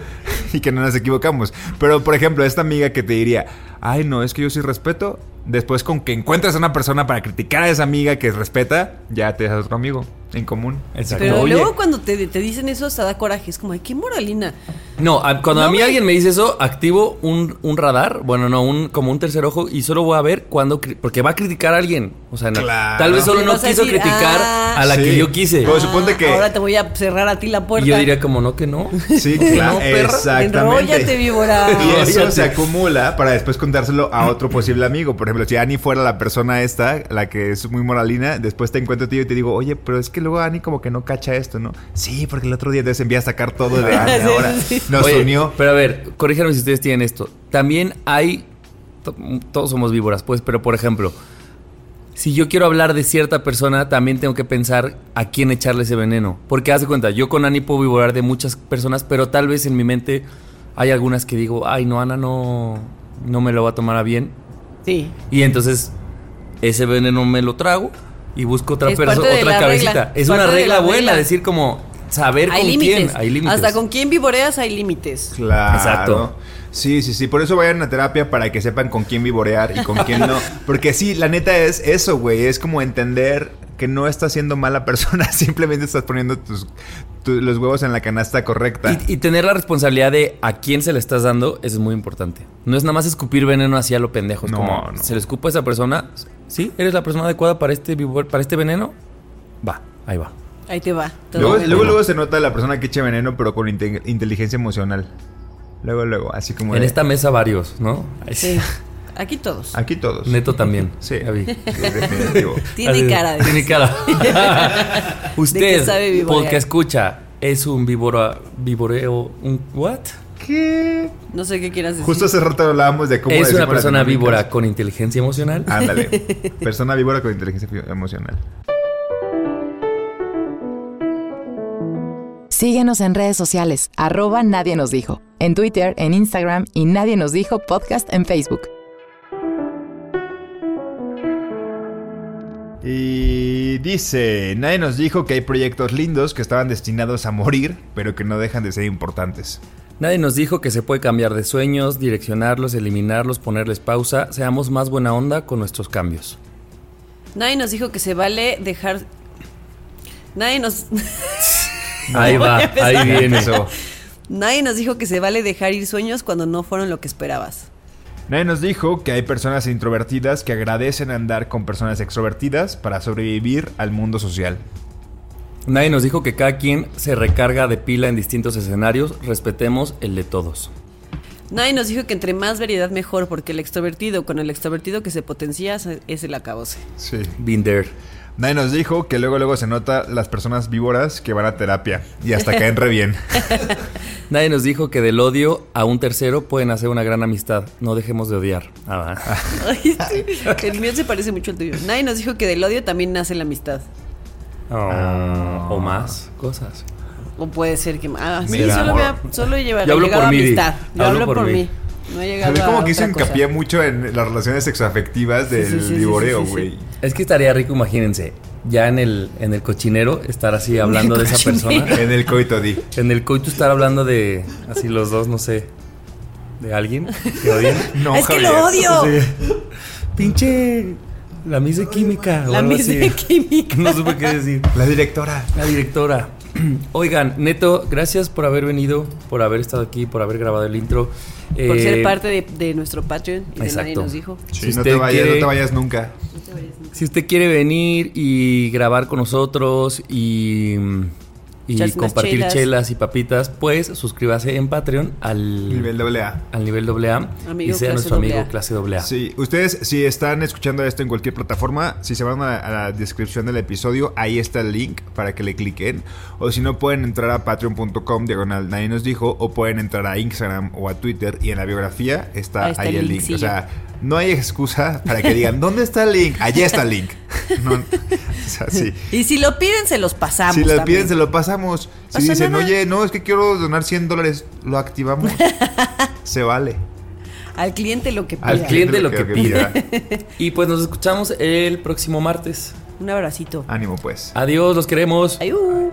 Y que no nos equivocamos. Pero, por ejemplo, esta amiga que te diría, ay, no, es que yo sí respeto. Después, con que encuentres a una persona para criticar a esa amiga que respeta, ya te das otro amigo en común. Exacto. Pero Oye. luego cuando te, te dicen eso hasta da coraje. Es como, ay, qué moralina. No, a- cuando a mí alguien me dice eso, activo un, un radar, bueno, no, un como un tercer ojo y solo voy a ver cuando porque va a criticar a alguien, o sea, no- Claro. tal vez solo no quiso decir, criticar ah. a la Sí. que yo quise. Pues, suponte que- Ahora te voy a cerrar a ti la puerta. y yo diría como no que no. Sí, claro, no, perra. exactamente. Enróllate, víbora. Y eso se acumula para después contárselo a otro posible amigo. Por ejemplo, si Ani fuera la persona esta, la que es muy moralina, después te encuentro a ti y te digo, oye, pero es que luego Ani como que no cacha esto, ¿no? Sí, porque el otro día te envía a sacar todo de Ani ahora. Nos Oye, unió. Pero a ver, corríjanme si ustedes tienen esto. También hay to- todos somos víboras, pues, pero por ejemplo, si yo quiero hablar de cierta persona, también tengo que pensar a quién echarle ese veneno. Porque haz de cuenta, yo con Ani puedo vivorar de muchas personas, pero tal vez en mi mente hay algunas que digo, ay, no, Ana no, no me lo va a tomar a bien. Sí. Y entonces ese veneno me lo trago y busco otra persona, otra cabecita. regla, Es una de regla la buena, regla. decir como saber Hay con límites. quién. Hay límites. Hasta con quién vivoreas hay límites. Claro. Exacto. Sí, sí, sí. Por eso vayan a terapia para que sepan con quién vivorear y con quién no. Porque sí, la neta es eso, güey. Es como entender que no estás siendo mala persona. Simplemente estás poniendo tus, tu- los huevos en la canasta correcta. Y, y tener la responsabilidad de a quién se le estás dando es muy importante. No es nada más escupir veneno hacia lo pendejo. Es No, como, no. se le escupa a esa persona. ¿Sí? ¿Eres la persona adecuada para este, para este veneno? Va, ahí va. Ahí te va. todo Luego, luego, luego se nota la persona que echa veneno, pero con inte- inteligencia emocional. Luego, luego, así como. En de- esta mesa varios, ¿no? Sí. Aquí todos. Aquí todos. Neto también. Sí. Ya vi. Sí, definitivo. Tiene Así- cara de Tiene eso. cara. Usted, porque escucha, es un víbora, viboreo, un what? ¿Qué? No sé qué quieras decir. Justo hace rato hablábamos de cómo. Es una persona víbora con inteligencia emocional. Ándale. Persona víbora con inteligencia emocional. Síguenos en redes sociales, arroba Nadie nos dijo, en Twitter, en Instagram y Nadie nos dijo podcast en Facebook. Y dice, nadie nos dijo que hay proyectos lindos que estaban destinados a morir, pero que no dejan de ser importantes. Nadie nos dijo que se puede cambiar de sueños, direccionarlos, eliminarlos, ponerles pausa. Seamos más buena onda con nuestros cambios. Nadie nos dijo que se vale dejar. Nadie nos. Ahí va, ahí viene. Eso. Nadie nos dijo que se vale dejar ir sueños cuando no fueron lo que esperabas. Nadie nos dijo que hay personas introvertidas que agradecen andar con personas extrovertidas para sobrevivir al mundo social. Nadie nos dijo que cada quien se recarga de pila en distintos escenarios. Respetemos el de todos. Nadie nos dijo que entre más variedad mejor, porque el extrovertido con el extrovertido que se potencia es el acabose. Sí. There. Nadie nos dijo que luego luego se nota las personas víboras que van a terapia y hasta caen re bien. Nadie nos dijo que del odio a un tercero pueden hacer una gran amistad. No dejemos de odiar. Ah, va. Ay, sí. El mío se parece mucho al tuyo. Nadie nos dijo que del odio también nace la amistad. Oh, o más cosas. O puede ser que. Ah, sí, Será. solo, me ha- solo he llevado, Yo hablo llegado por a mí, amistad. Yo Hablo hablo por por, mí. mí. No he llegado ¿Sabes a como que hizo cosa. hincapié mucho en las relaciones sexoafectivas del sí, sí, sí, viboreo, sí, sí, güey? sí. Es que estaría rico, imagínense. ya en el, en el cochinero, estar así hablando de esa persona. En el coito di. En el coito estar hablando de, así los dos, no sé, de alguien que odian. No, es que lo odio. Pinche, la Miss de Química. o La Miss de. Química. No supe qué decir. La directora. La directora. Oigan, Neto, gracias por haber venido, por haber estado aquí, por haber grabado el intro. Por Eh, ser parte de, de nuestro Patreon y de nadie exacto. nos dijo. Sí, Si no te usted vayas, quiere- no te vayas nunca. Si usted quiere venir y grabar con nosotros y, y compartir chelas. chelas. y papitas, pues suscríbase en Patreon al Nivel doble A. al nivel AA Amigo y sea nuestro amigo AA. clase AA. Sí, ustedes si están escuchando esto en cualquier plataforma, si se van a, a la descripción del episodio, ahí está el link para que le cliquen. O si no, pueden entrar a patreon.com, diagonal, nadie nos dijo, o pueden entrar a Instagram o a Twitter y en la biografía está Ahí ahí, está el el link. linkcillo. O sea, no hay excusa para que digan, ¿dónde está el link? Allí está el link. No, sea, sí. Y si lo piden, se los pasamos. Si también. piden, se lo pasamos. Si dicen, nada. oye, no, es que quiero donar 100 dólares, lo activamos. se vale. Al cliente lo que pida. Al cliente lo que pida. Y pues nos escuchamos el próximo martes. Un abracito. Ánimo, pues. Adiós, los queremos. Ayú.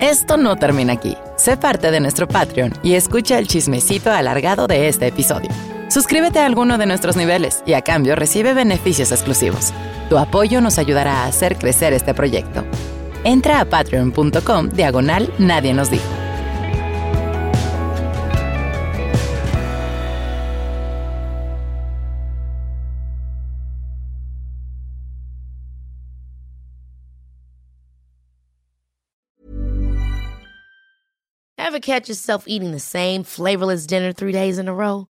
Esto no termina aquí. Sé parte de nuestro Patreon y escucha el chismecito alargado de este episodio. Suscríbete a alguno de nuestros niveles y a cambio recibe beneficios exclusivos. Tu apoyo nos ayudará a hacer crecer este proyecto. Entra a patreon.com diagonal nadie nos dijo. Ever catch yourself eating the same flavorless dinner three days in a row?